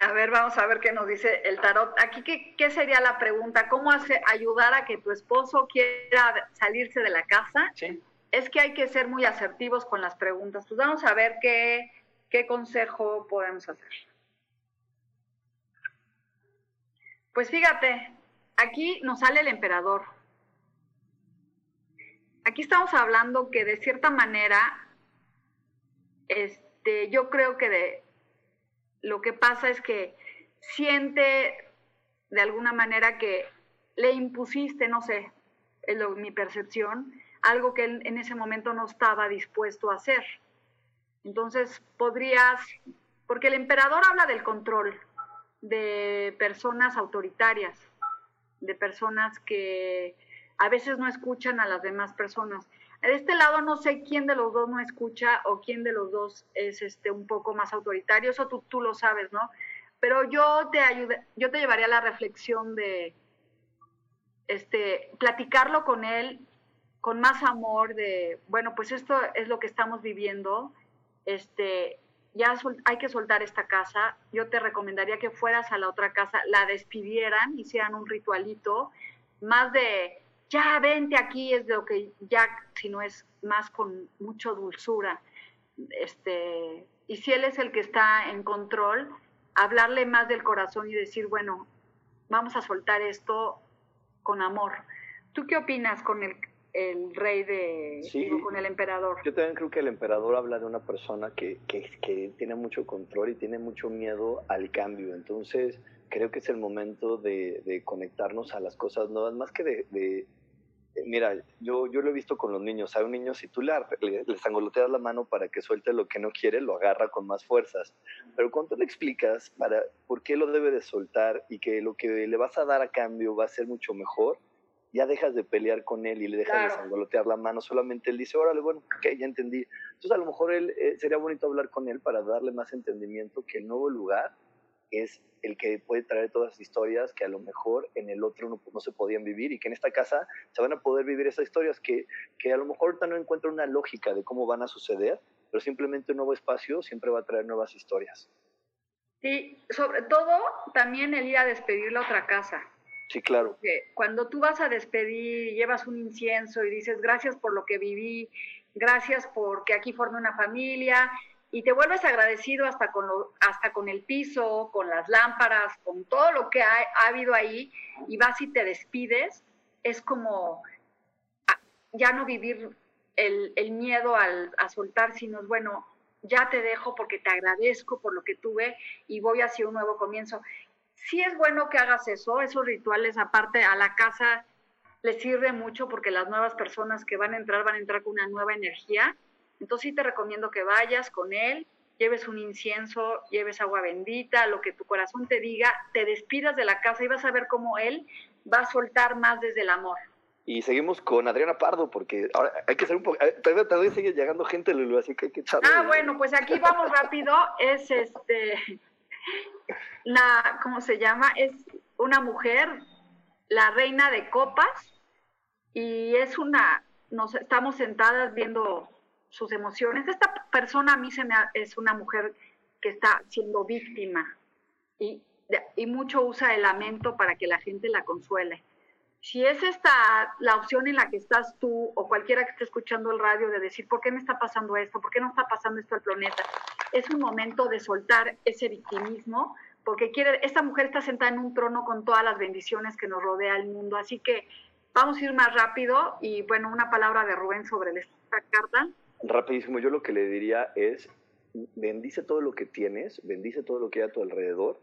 A ver, vamos a ver qué nos dice el tarot. Aquí, ¿qué, qué sería la pregunta? ¿Cómo hace, ayudar a que tu esposo quiera salirse de la casa? Sí es que hay que ser muy asertivos con las preguntas. Pues vamos a ver qué, qué consejo podemos hacer. Pues fíjate, aquí nos sale el emperador. Aquí estamos hablando que de cierta manera, este, yo creo que de, lo que pasa es que siente de alguna manera que le impusiste, no sé, es mi percepción, algo que él en ese momento no estaba dispuesto a hacer. Entonces podrías, porque el emperador habla del control de personas autoritarias, de personas que a veces no escuchan a las demás personas. De este lado no sé quién de los dos no escucha o quién de los dos es este un poco más autoritario, eso tú, tú lo sabes, ¿no? Pero yo te ayude, yo te llevaría a la reflexión de este platicarlo con él con más amor de, bueno, pues esto es lo que estamos viviendo, este, ya hay que soltar esta casa, yo te recomendaría que fueras a la otra casa, la despidieran, hicieran un ritualito, más de, ya vente aquí, es lo que ya, si no es más con mucho dulzura, este, y si él es el que está en control, hablarle más del corazón y decir, bueno, vamos a soltar esto con amor. ¿Tú qué opinas con el, el rey de, Sí. digo, con el emperador? Yo también creo que el emperador habla de una persona que, que, que tiene mucho control y tiene mucho miedo al cambio. Entonces, creo que es el momento de, de conectarnos a las cosas nuevas, más que de... de- mira, yo, yo lo he visto con los niños. Hay un niño, si tú le, le, le sangoloteas la mano para que suelte lo que no quiere, lo agarra con más fuerzas. Pero cuando le explicas para, por qué lo debe de soltar y que lo que le vas a dar a cambio va a ser mucho mejor, ya dejas de pelear con él y le dejas de sangolotear la mano, solamente él dice, órale, bueno, ok, ya entendí. Entonces a lo mejor él, eh, sería bonito hablar con él para darle más entendimiento que el nuevo lugar es el que puede traer todas las historias que a lo mejor en el otro no, no se podían vivir y que en esta casa se van a poder vivir esas historias que, que a lo mejor ahorita no encuentro una lógica de cómo van a suceder, pero simplemente un nuevo espacio siempre va a traer nuevas historias. Y sobre todo también el ir a despedir la otra casa. Sí, claro. cuando tú vas a despedir llevas un incienso y dices gracias por lo que viví, gracias porque aquí formé una familia y te vuelves agradecido hasta con, lo- hasta con el piso, con las lámparas, con todo lo que ha, ha habido ahí y vas y te despides, es como ah, ya no vivir el, el miedo al, a soltar, sino es bueno, ya te dejo porque te agradezco por lo que tuve y voy hacia un nuevo comienzo sí es bueno que hagas eso, esos rituales aparte a la casa les sirve mucho porque las nuevas personas que van a entrar van a entrar con una nueva energía. Entonces sí te recomiendo que vayas con él, lleves un incienso, lleves agua bendita, lo que tu corazón te diga, te despidas de la casa y vas a ver cómo él va a soltar más desde el amor. Y seguimos con Adriana Pardo, porque ahora hay que ser un poco. eh, Todavía, todavía sigue llegando gente, Lulu, así que hay que echarle. Ah, bueno, pues aquí vamos rápido. Es este, la, ¿cómo se llama? Es una mujer, la reina de copas, y es una, nos estamos sentadas viendo sus emociones. Esta persona a mí se me es una mujer que está siendo víctima y, y mucho usa el lamento para que la gente la consuele. Si es esta la opción en la que estás tú o cualquiera que esté escuchando el radio de decir, ¿por qué me está pasando esto? ¿Por qué no está pasando esto al planeta? Es un momento de soltar ese victimismo, porque quiere, esta mujer está sentada en un trono con todas las bendiciones que nos rodea el mundo. Así que vamos a ir más rápido y bueno, una palabra de Rubén sobre esta carta. Rapidísimo, yo lo que le diría es, bendice todo lo que tienes, bendice todo lo que hay a tu alrededor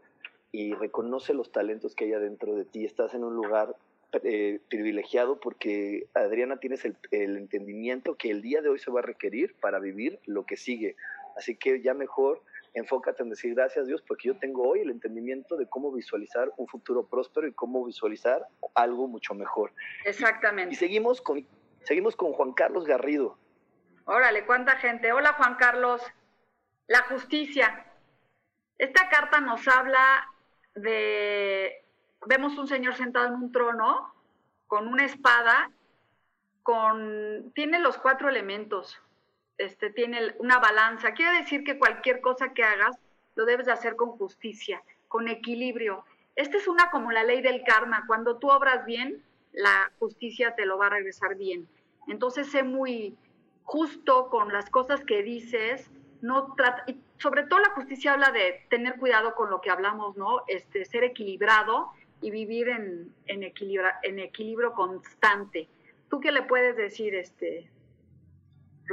y reconoce los talentos que hay adentro de ti. Estás en un lugar eh, privilegiado porque Adriana tienes el, el entendimiento que el día de hoy se va a requerir para vivir lo que sigue. Así que ya mejor enfócate en decir gracias Dios porque yo tengo hoy el entendimiento de cómo visualizar un futuro próspero y cómo visualizar algo mucho mejor. Exactamente. Y seguimos con, seguimos con Juan Carlos Garrido. Órale, ¿cuánta gente? Hola Juan Carlos. La justicia. Esta carta nos habla de, vemos un señor sentado en un trono con una espada, con, tiene los cuatro elementos, este, tiene una balanza. Quiere decir que cualquier cosa que hagas lo debes de hacer con justicia, con equilibrio. Esta es una como la ley del karma. Cuando tú obras bien, la justicia te lo va a regresar bien. Entonces, sé muy justo con las cosas que dices, no trata, y sobre todo la justicia habla de tener cuidado con lo que hablamos, ¿no? Este, ser equilibrado y vivir en, en, equilibra, en equilibrio constante. ¿Tú qué le puedes decir, este?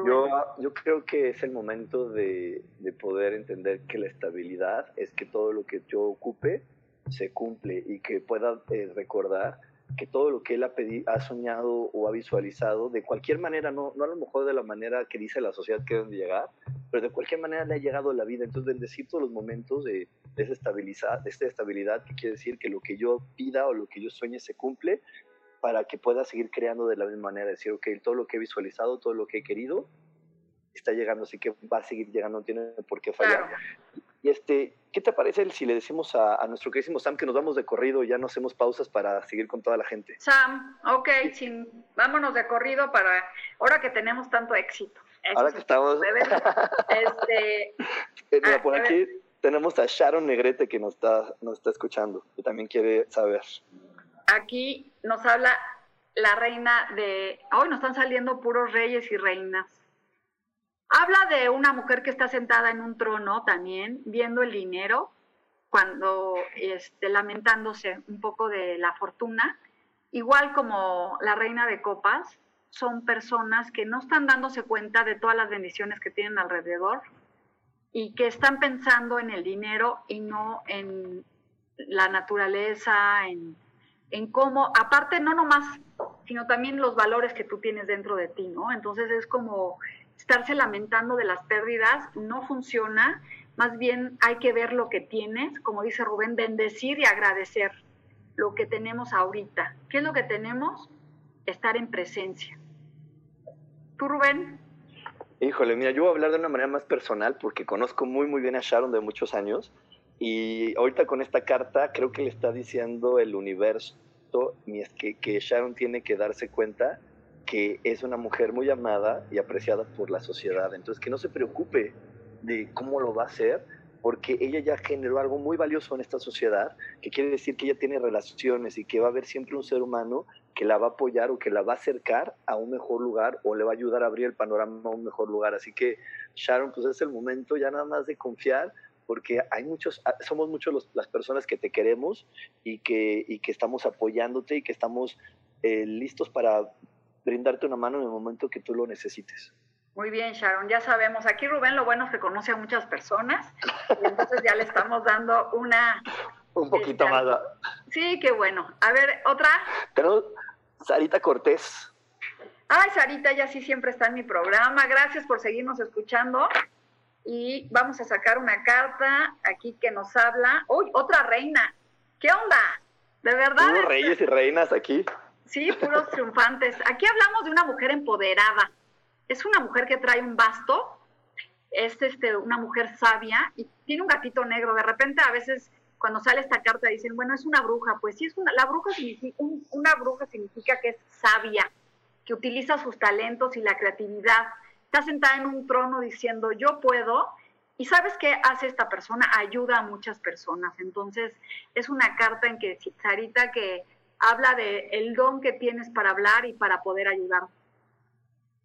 Yo, yo creo que es el momento de, de poder entender que la estabilidad es que todo lo que yo ocupe se cumple y que pueda eh, recordar que todo lo que él ha, ha soñado o ha visualizado, de cualquier manera, no, no a lo mejor de la manera que dice la sociedad que deben de llegar, pero de cualquier manera le ha llegado a la vida. Entonces, bendecir todos los momentos de, de, esa de esta estabilidad, que quiere decir que lo que yo pida o lo que yo sueñe se cumple, para que pueda seguir creando de la misma manera. Decir, ok, todo lo que he visualizado, todo lo que he querido, está llegando, así que va a seguir llegando, no tiene por qué fallar. Claro. Y este, ¿qué te parece si le decimos a, a nuestro queridísimo Sam que nos vamos de corrido y ya no hacemos pausas para seguir con toda la gente? Sam, ok, sin, vámonos de corrido para ahora que tenemos tanto éxito. Ahora que estamos. Este, [LAUGHS] eh, mira, Ah, por aquí tenemos a Sharon Negrete que nos está, nos está escuchando y también quiere saber. aquí nos habla la reina de... Hoy nos están saliendo puros reyes y reinas. Habla de una mujer que está sentada en un trono también, viendo el dinero, cuando este, lamentándose un poco de la fortuna, igual como la reina de copas, son personas que no están dándose cuenta de todas las bendiciones que tienen alrededor y que están pensando en el dinero y no en la naturaleza, en, en cómo, aparte no nomás, sino también los valores que tú tienes dentro de ti, ¿no? Entonces es como estarse lamentando de las pérdidas, no funciona, más bien hay que ver lo que tienes, como dice Rubén, bendecir y agradecer lo que tenemos ahorita. ¿Qué es lo que tenemos? Estar en presencia. ¿Tú, Rubén? Híjole, mira, yo voy a hablar de una manera más personal porque conozco muy, muy bien a Sharon de muchos años y ahorita con esta carta creo que le está diciendo el universo que, que Sharon tiene que darse cuenta que es una mujer muy amada y apreciada por la sociedad. Entonces, que no se preocupe de cómo lo va a hacer, porque ella ya generó algo muy valioso en esta sociedad, que quiere decir que ella tiene relaciones y que va a haber siempre un ser humano que la va a apoyar o que la va a acercar a un mejor lugar o le va a ayudar a abrir el panorama a un mejor lugar. Así que Sharon, pues es el momento ya nada más de confiar, porque hay muchos, ah, somos muchos las personas que te queremos y que, y que estamos apoyándote y que estamos eh, listos para brindarte una mano en el momento que tú lo necesites. Muy bien, Sharon, ya sabemos. Aquí Rubén lo bueno es que conoce a muchas personas y entonces ya le estamos dando una... [LAUGHS] Un poquito este, más. Sí, qué bueno. A ver, otra. Tenemos Sarita Cortés. Ay, Sarita, ya sí siempre está en mi programa. Gracias por seguirnos escuchando. Y vamos a sacar una carta aquí que nos habla. ¡Uy, otra reina! ¿Qué onda? ¿De verdad? Puros reyes y reinas aquí. Sí, puros triunfantes. Aquí hablamos de una mujer empoderada. Es una mujer que trae un basto, es este, una mujer sabia y tiene un gatito negro. De repente a veces cuando sale esta carta dicen, bueno, es una bruja. Pues sí, es una, la bruja significa, una bruja significa que es sabia, que utiliza sus talentos y la creatividad está sentada en un trono diciendo yo puedo. ¿Y sabes qué hace esta persona? Ayuda a muchas personas. Entonces, es una carta en que Sarita que habla de el don que tienes para hablar y para poder ayudar.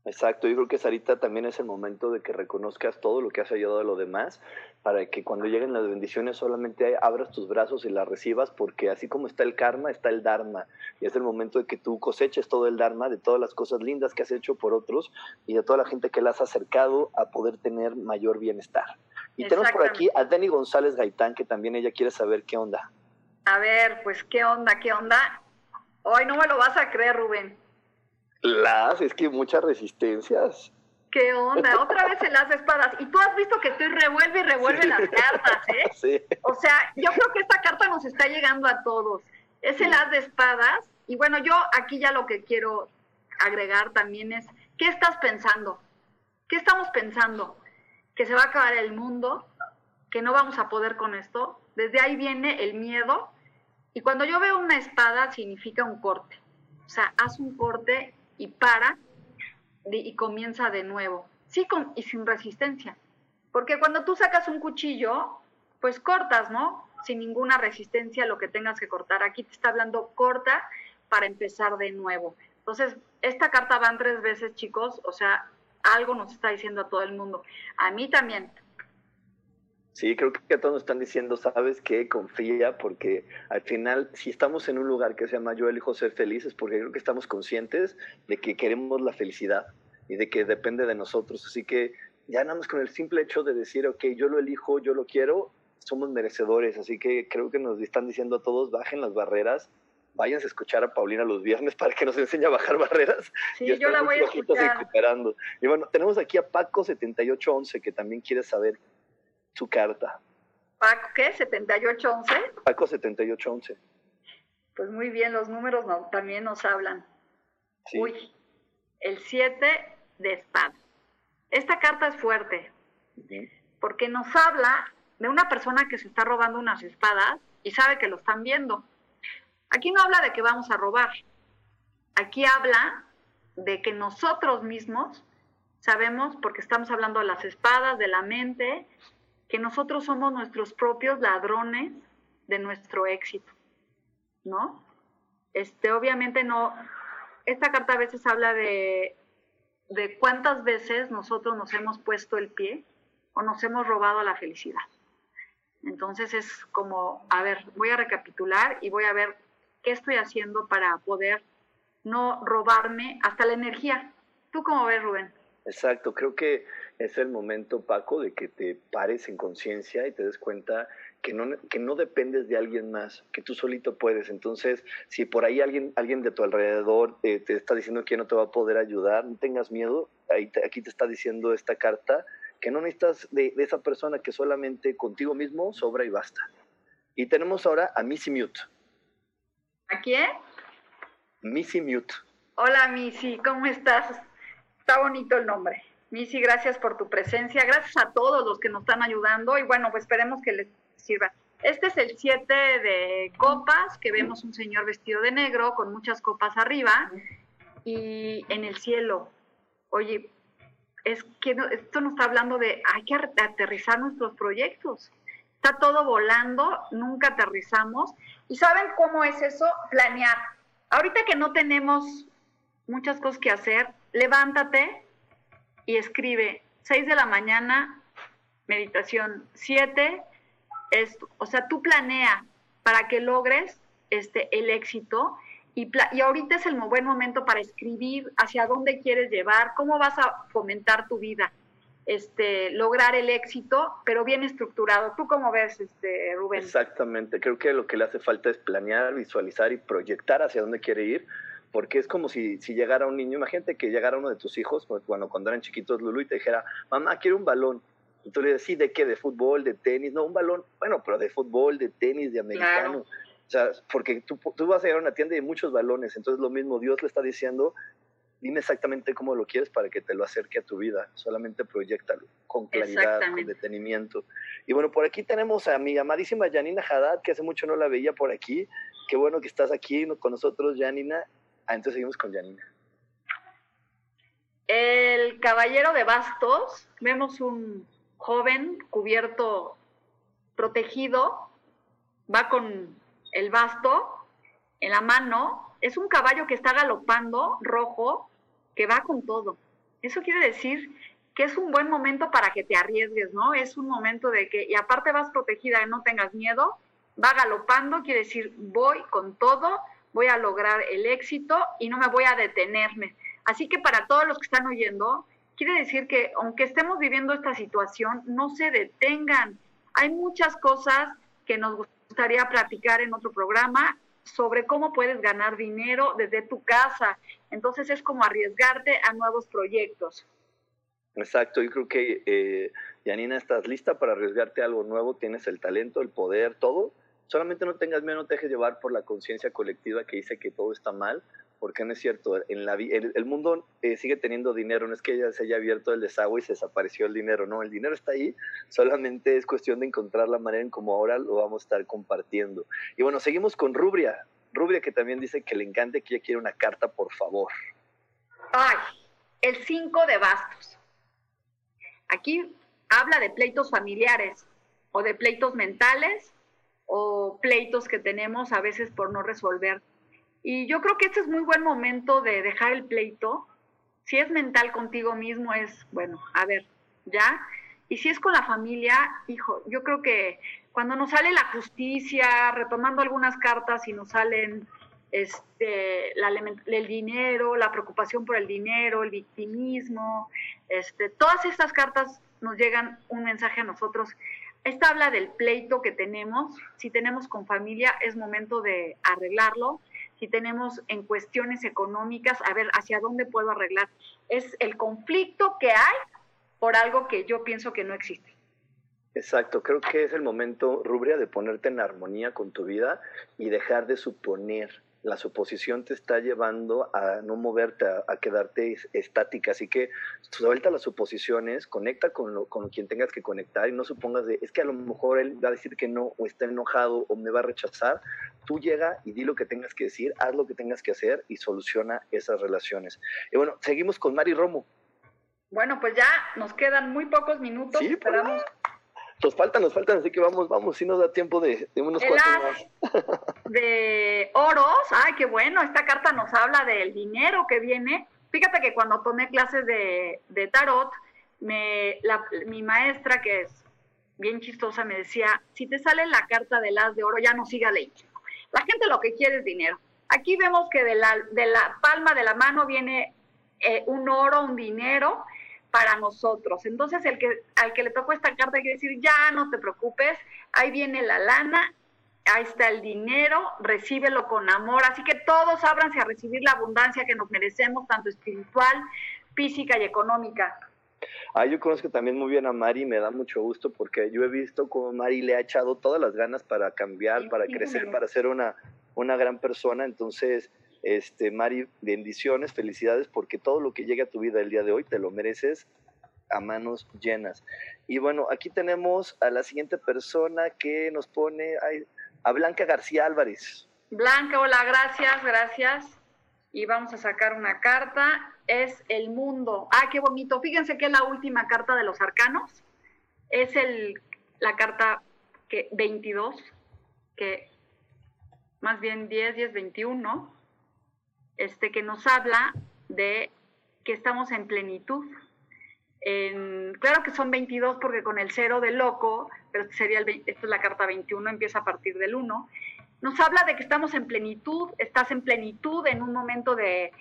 Exacto, yo creo que Sarita también es el momento de que reconozcas todo lo que has ayudado a los demás, para que cuando lleguen las bendiciones solamente abras tus brazos y las recibas, porque así como está el karma, está el dharma, y es el momento de que tú coseches todo el dharma de todas las cosas lindas que has hecho por otros y de toda la gente que la has acercado a poder tener mayor bienestar. Y tenemos por aquí a Dani González Gaitán, que también ella quiere saber qué onda. A ver, pues qué onda, qué onda. Hoy no me lo vas a creer, Rubén. Las, es que muchas resistencias. ¿Qué onda? Otra vez el las de espadas. Y tú has visto que estoy revuelve y revuelve las cartas, ¿eh? [LAUGHS] Sí. O sea, yo creo que esta carta nos está llegando a todos. Es el as de espadas. Y bueno, yo aquí ya lo que quiero agregar también es, ¿qué estás pensando? ¿Qué estamos pensando? ¿Que se va a acabar el mundo? ¿Que no vamos a poder con esto? Desde ahí viene el miedo. Y cuando yo veo una espada, significa un corte. O sea, haz un corte y para y comienza de nuevo. Sí, con, y sin resistencia. Porque cuando tú sacas un cuchillo, pues cortas, ¿no? Sin ninguna resistencia lo que tengas que cortar. Aquí te está hablando corta para empezar de nuevo. Entonces, esta carta van tres veces, chicos. O sea, algo nos está diciendo a todo el mundo. A mí también. Sí, creo que a todos nos están diciendo, sabes que confía, porque al final, si estamos en un lugar que se llama Yo elijo ser feliz, es porque creo que estamos conscientes de que queremos la felicidad y de que depende de nosotros. Así que ya nada más con el simple hecho de decir, ok, yo lo elijo, yo lo quiero, somos merecedores. Así que creo que nos están diciendo a todos, bajen las barreras, váyanse a escuchar a Paulina los viernes [LAUGHS] para que nos enseñe a bajar barreras. Sí, yo la voy a escuchar. Y bueno, tenemos aquí a Paco7811 que también quiere saber su carta. ¿Paco qué? ¿7811? Paco 7811. Pues muy bien, los números también nos hablan. Uy, el 7 de espada. Esta carta es fuerte, porque nos habla de una persona que se está robando unas espadas y sabe que lo están viendo. Aquí no habla de que vamos a robar. Aquí habla de que nosotros mismos sabemos, porque estamos hablando de las espadas, de la mente, que nosotros somos nuestros propios ladrones de nuestro éxito, ¿no? Este, obviamente no, esta carta a veces habla de, de cuántas veces nosotros nos hemos puesto el pie o nos hemos robado la felicidad. Entonces, es como, a ver, voy a recapitular y voy a ver qué estoy haciendo para poder no robarme hasta la energía. ¿Tú cómo ves, Rubén? Exacto, creo que es el momento, Paco, de que te pares en conciencia y te des cuenta que no, que no dependes de alguien más, que tú solito puedes. Entonces, si por ahí alguien, alguien de tu alrededor eh, te está diciendo que no te va a poder ayudar, no tengas miedo. Ahí aquí te está diciendo esta carta que no necesitas de, de, esa persona, que solamente contigo mismo sobra y basta. Y tenemos ahora a Missy Mute. ¿A quién? Missy Mute. Hola Missy, ¿cómo estás? Está bonito el nombre. Missy, gracias por tu presencia. Gracias a todos los que nos están ayudando y bueno, pues esperemos que les sirva. Este es el 7 de copas, que vemos un señor vestido de negro con muchas copas arriba y en el cielo. Oye, es que esto nos está hablando de hay que aterrizar nuestros proyectos. Está todo volando, nunca aterrizamos. ¿Y saben cómo es eso? Planear. Ahorita que no tenemos muchas cosas que hacer, levántate y escribe 6 de la mañana, meditación 7, esto. O sea, tú planea para que logres este, el éxito y, y, ahorita es el buen momento para escribir hacia dónde quieres llevar, cómo vas a fomentar tu vida, este, lograr el éxito, pero bien estructurado. ¿Tú cómo ves, este, Rubén? Exactamente, creo que lo que le hace falta es planear, visualizar y proyectar hacia dónde quiere ir, porque es como si, si llegara un niño, imagínate que llegara uno de tus hijos, pues, bueno, cuando eran chiquitos, Lulu, y te dijera, mamá, quiero un balón. Y tú le dices, sí, ¿de qué? ¿De fútbol? ¿De tenis? No, un balón, bueno, pero de fútbol, de tenis, de americano. Claro. O sea, porque tú, tú vas a llegar a una tienda y hay muchos balones, entonces lo mismo Dios le está diciendo, dime exactamente cómo lo quieres para que te lo acerque a tu vida, solamente proyectalo con claridad, con detenimiento. Y bueno, por aquí tenemos a mi amadísima Janina Haddad, que hace mucho no la veía por aquí. Qué bueno que estás aquí con nosotros, Janina. Ah, entonces seguimos con Janina. El caballero de bastos, vemos un joven cubierto, protegido, va con el basto en la mano, es un caballo que está galopando, rojo, que va con todo. Eso quiere decir que es un buen momento para que te arriesgues, ¿no? Es un momento de que, y aparte vas protegida, no tengas miedo, va galopando, quiere decir, voy con todo, voy a lograr el éxito y no me voy a detenerme. Así que para todos los que están oyendo, quiere decir que aunque estemos viviendo esta situación, no se detengan. Hay muchas cosas que nos gustaría platicar en otro programa sobre cómo puedes ganar dinero desde tu casa. Entonces es como arriesgarte a nuevos proyectos. Exacto, yo creo que, eh, Janina, estás lista para arriesgarte a algo nuevo, tienes el talento, el poder, todo. Solamente no tengas miedo, no te dejes llevar por la conciencia colectiva que dice que todo está mal, porque no es cierto. En la, el, el mundo eh, sigue teniendo dinero, no es que ya se haya abierto el desagüe y se desapareció el dinero, no, el dinero está ahí, solamente es cuestión de encontrar la manera en cómo ahora lo vamos a estar compartiendo. Y bueno, seguimos con Rubria, Rubria que también dice que le encanta que ella quiere una carta, por favor. Ay, el 5 de bastos. Aquí habla de pleitos familiares o de pleitos mentales o pleitos que tenemos a veces por no resolver. Y yo creo que este es muy buen momento de dejar el pleito. Si es mental contigo mismo, es, bueno, a ver, ya. Y si es con la familia, hijo, yo creo que cuando nos sale la justicia, retomando algunas cartas y nos salen este, el dinero, la preocupación por el dinero, el victimismo, este, todas estas cartas nos llegan un mensaje a nosotros. Esta habla del pleito que tenemos. Si tenemos con familia, es momento de arreglarlo. Si tenemos en cuestiones económicas, a ver hacia dónde puedo arreglar. Es el conflicto que hay por algo que yo pienso que no existe. Exacto, creo que es el momento, Rubria, de ponerte en armonía con tu vida y dejar de suponer. La suposición te está llevando a no moverte, a, a quedarte estática. Así que suelta las suposiciones, conecta con, lo, con quien tengas que conectar y no supongas de, es que a lo mejor él va a decir que no, o está enojado, o me va a rechazar. Tú llega y di lo que tengas que decir, haz lo que tengas que hacer y soluciona esas relaciones. Y bueno, seguimos con Mari Romo. Bueno, pues ya nos quedan muy pocos minutos. Sí, esperamos. Nos faltan, nos faltan, así que vamos, vamos, si nos da tiempo de, de unos cuantos más. [LAUGHS] De oros, ay, qué bueno, esta carta nos habla del dinero que viene. Fíjate que cuando tomé clases de, de tarot, me, la, mi maestra, que es bien chistosa, me decía, si te sale la carta de las de oro, ya no siga leyendo. La gente lo que quiere es dinero. Aquí vemos que de la, de la palma de la mano viene eh, un oro, un dinero para nosotros. Entonces, el que, al que le tocó esta carta hay que decir, ya no te preocupes, ahí viene la lana, ahí está el dinero, recíbelo con amor. Así que todos ábranse a recibir la abundancia que nos merecemos, tanto espiritual, física y económica. Ah, yo conozco también muy bien a Mari, me da mucho gusto porque yo he visto cómo Mari le ha echado todas las ganas para cambiar, para crecer, para ser una, una gran persona. Entonces, este, Mari, bendiciones, felicidades, porque todo lo que llegue a tu vida el día de hoy te lo mereces a manos llenas. Y bueno, aquí tenemos a la siguiente persona que nos pone a Blanca García Álvarez. Blanca, hola, gracias, gracias. Y vamos a sacar una carta es el mundo. Ah, qué bonito. Fíjense que es la última carta de los arcanos. Es el, la carta que 22, que más bien 10, 10, 21, este, que nos habla de que estamos en plenitud. claro que son 22 porque con el cero de loco, pero este sería el, esta es la carta 21, empieza a partir del 1. Nos habla de que estamos en plenitud, estás en plenitud en un momento de,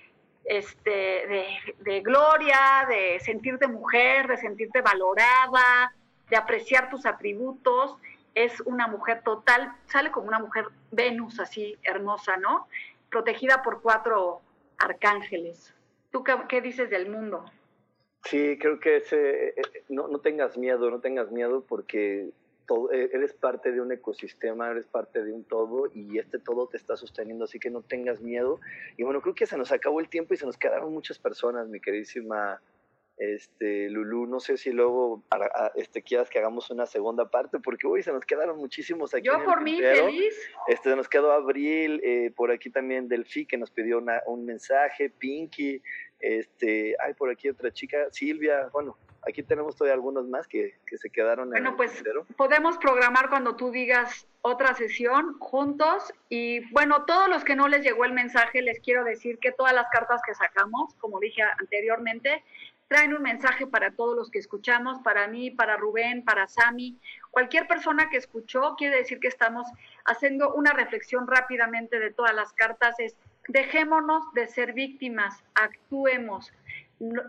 este, de, gloria, de sentirte mujer, de sentirte valorada, de apreciar tus atributos. Es una mujer total, sale como una mujer Venus así, hermosa, ¿no? Protegida por cuatro arcángeles. ¿Tú qué, dices del mundo? Sí, creo que ese, eh, no, no tengas miedo, no tengas miedo porque eh, eres parte de un ecosistema, eres parte de un todo y este todo te está sosteniendo, así que no tengas miedo. Y bueno, creo que se nos acabó el tiempo y se nos quedaron muchas personas, mi queridísima este, Lulu, no sé si luego este, quieras que hagamos una segunda parte, porque hoy se nos quedaron muchísimos aquí. Yo por mí, feliz. Este, nos quedó Abril, eh, por aquí también Delfi, que nos pidió un mensaje, Pinky, este, hay por aquí otra chica, Silvia, bueno, aquí tenemos todavía algunos más que, que se quedaron bueno, pues podemos programar cuando tú digas otra sesión juntos y bueno, todos los que no les llegó el mensaje, les quiero decir que todas las cartas que sacamos, como dije anteriormente, traen un mensaje para todos los que escuchamos, para mí, para Rubén, para Sami. Cualquier persona que escuchó quiere decir que estamos haciendo una reflexión rápidamente de todas las cartas. Es dejémonos de ser víctimas, actuemos,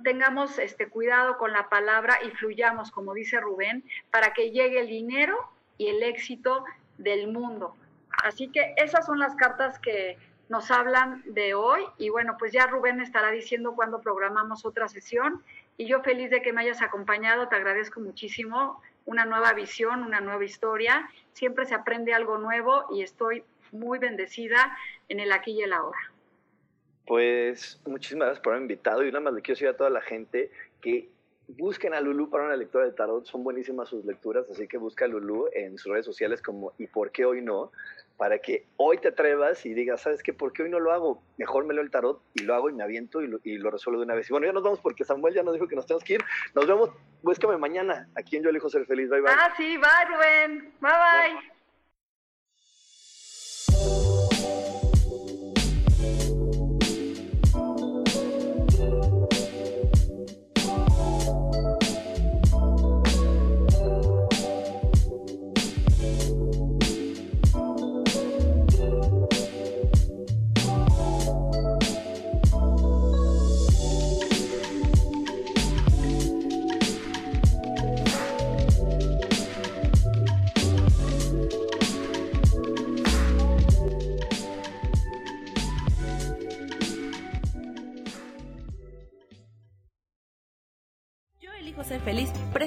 tengamos este cuidado con la palabra y fluyamos, como dice Rubén, para que llegue el dinero y el éxito del mundo. Así que esas son las cartas que nos hablan de hoy y bueno, pues ya Rubén estará diciendo cuándo programamos otra sesión y yo feliz de que me hayas acompañado, te agradezco muchísimo, una nueva visión, una nueva historia, siempre se aprende algo nuevo y estoy muy bendecida en el aquí y el ahora. Pues muchísimas gracias por haberme invitado y nada más le quiero decir a toda la gente que busquen a Lulu para una lectura de tarot, son buenísimas sus lecturas, así que busca a Lulu en sus redes sociales como ¿y por qué hoy no? Para que hoy te atrevas y digas, ¿sabes qué? ¿Por qué hoy no lo hago? Mejor me leo el tarot y lo hago y me aviento y lo, y lo resuelvo de una vez. Y bueno, ya nos vamos porque Samuel ya nos dijo que nos tenemos que ir. Nos vemos, búscame mañana aquí en Yo Elijo Ser Feliz. Bye, bye. Ah, sí, bye, Rubén. Bye, bye.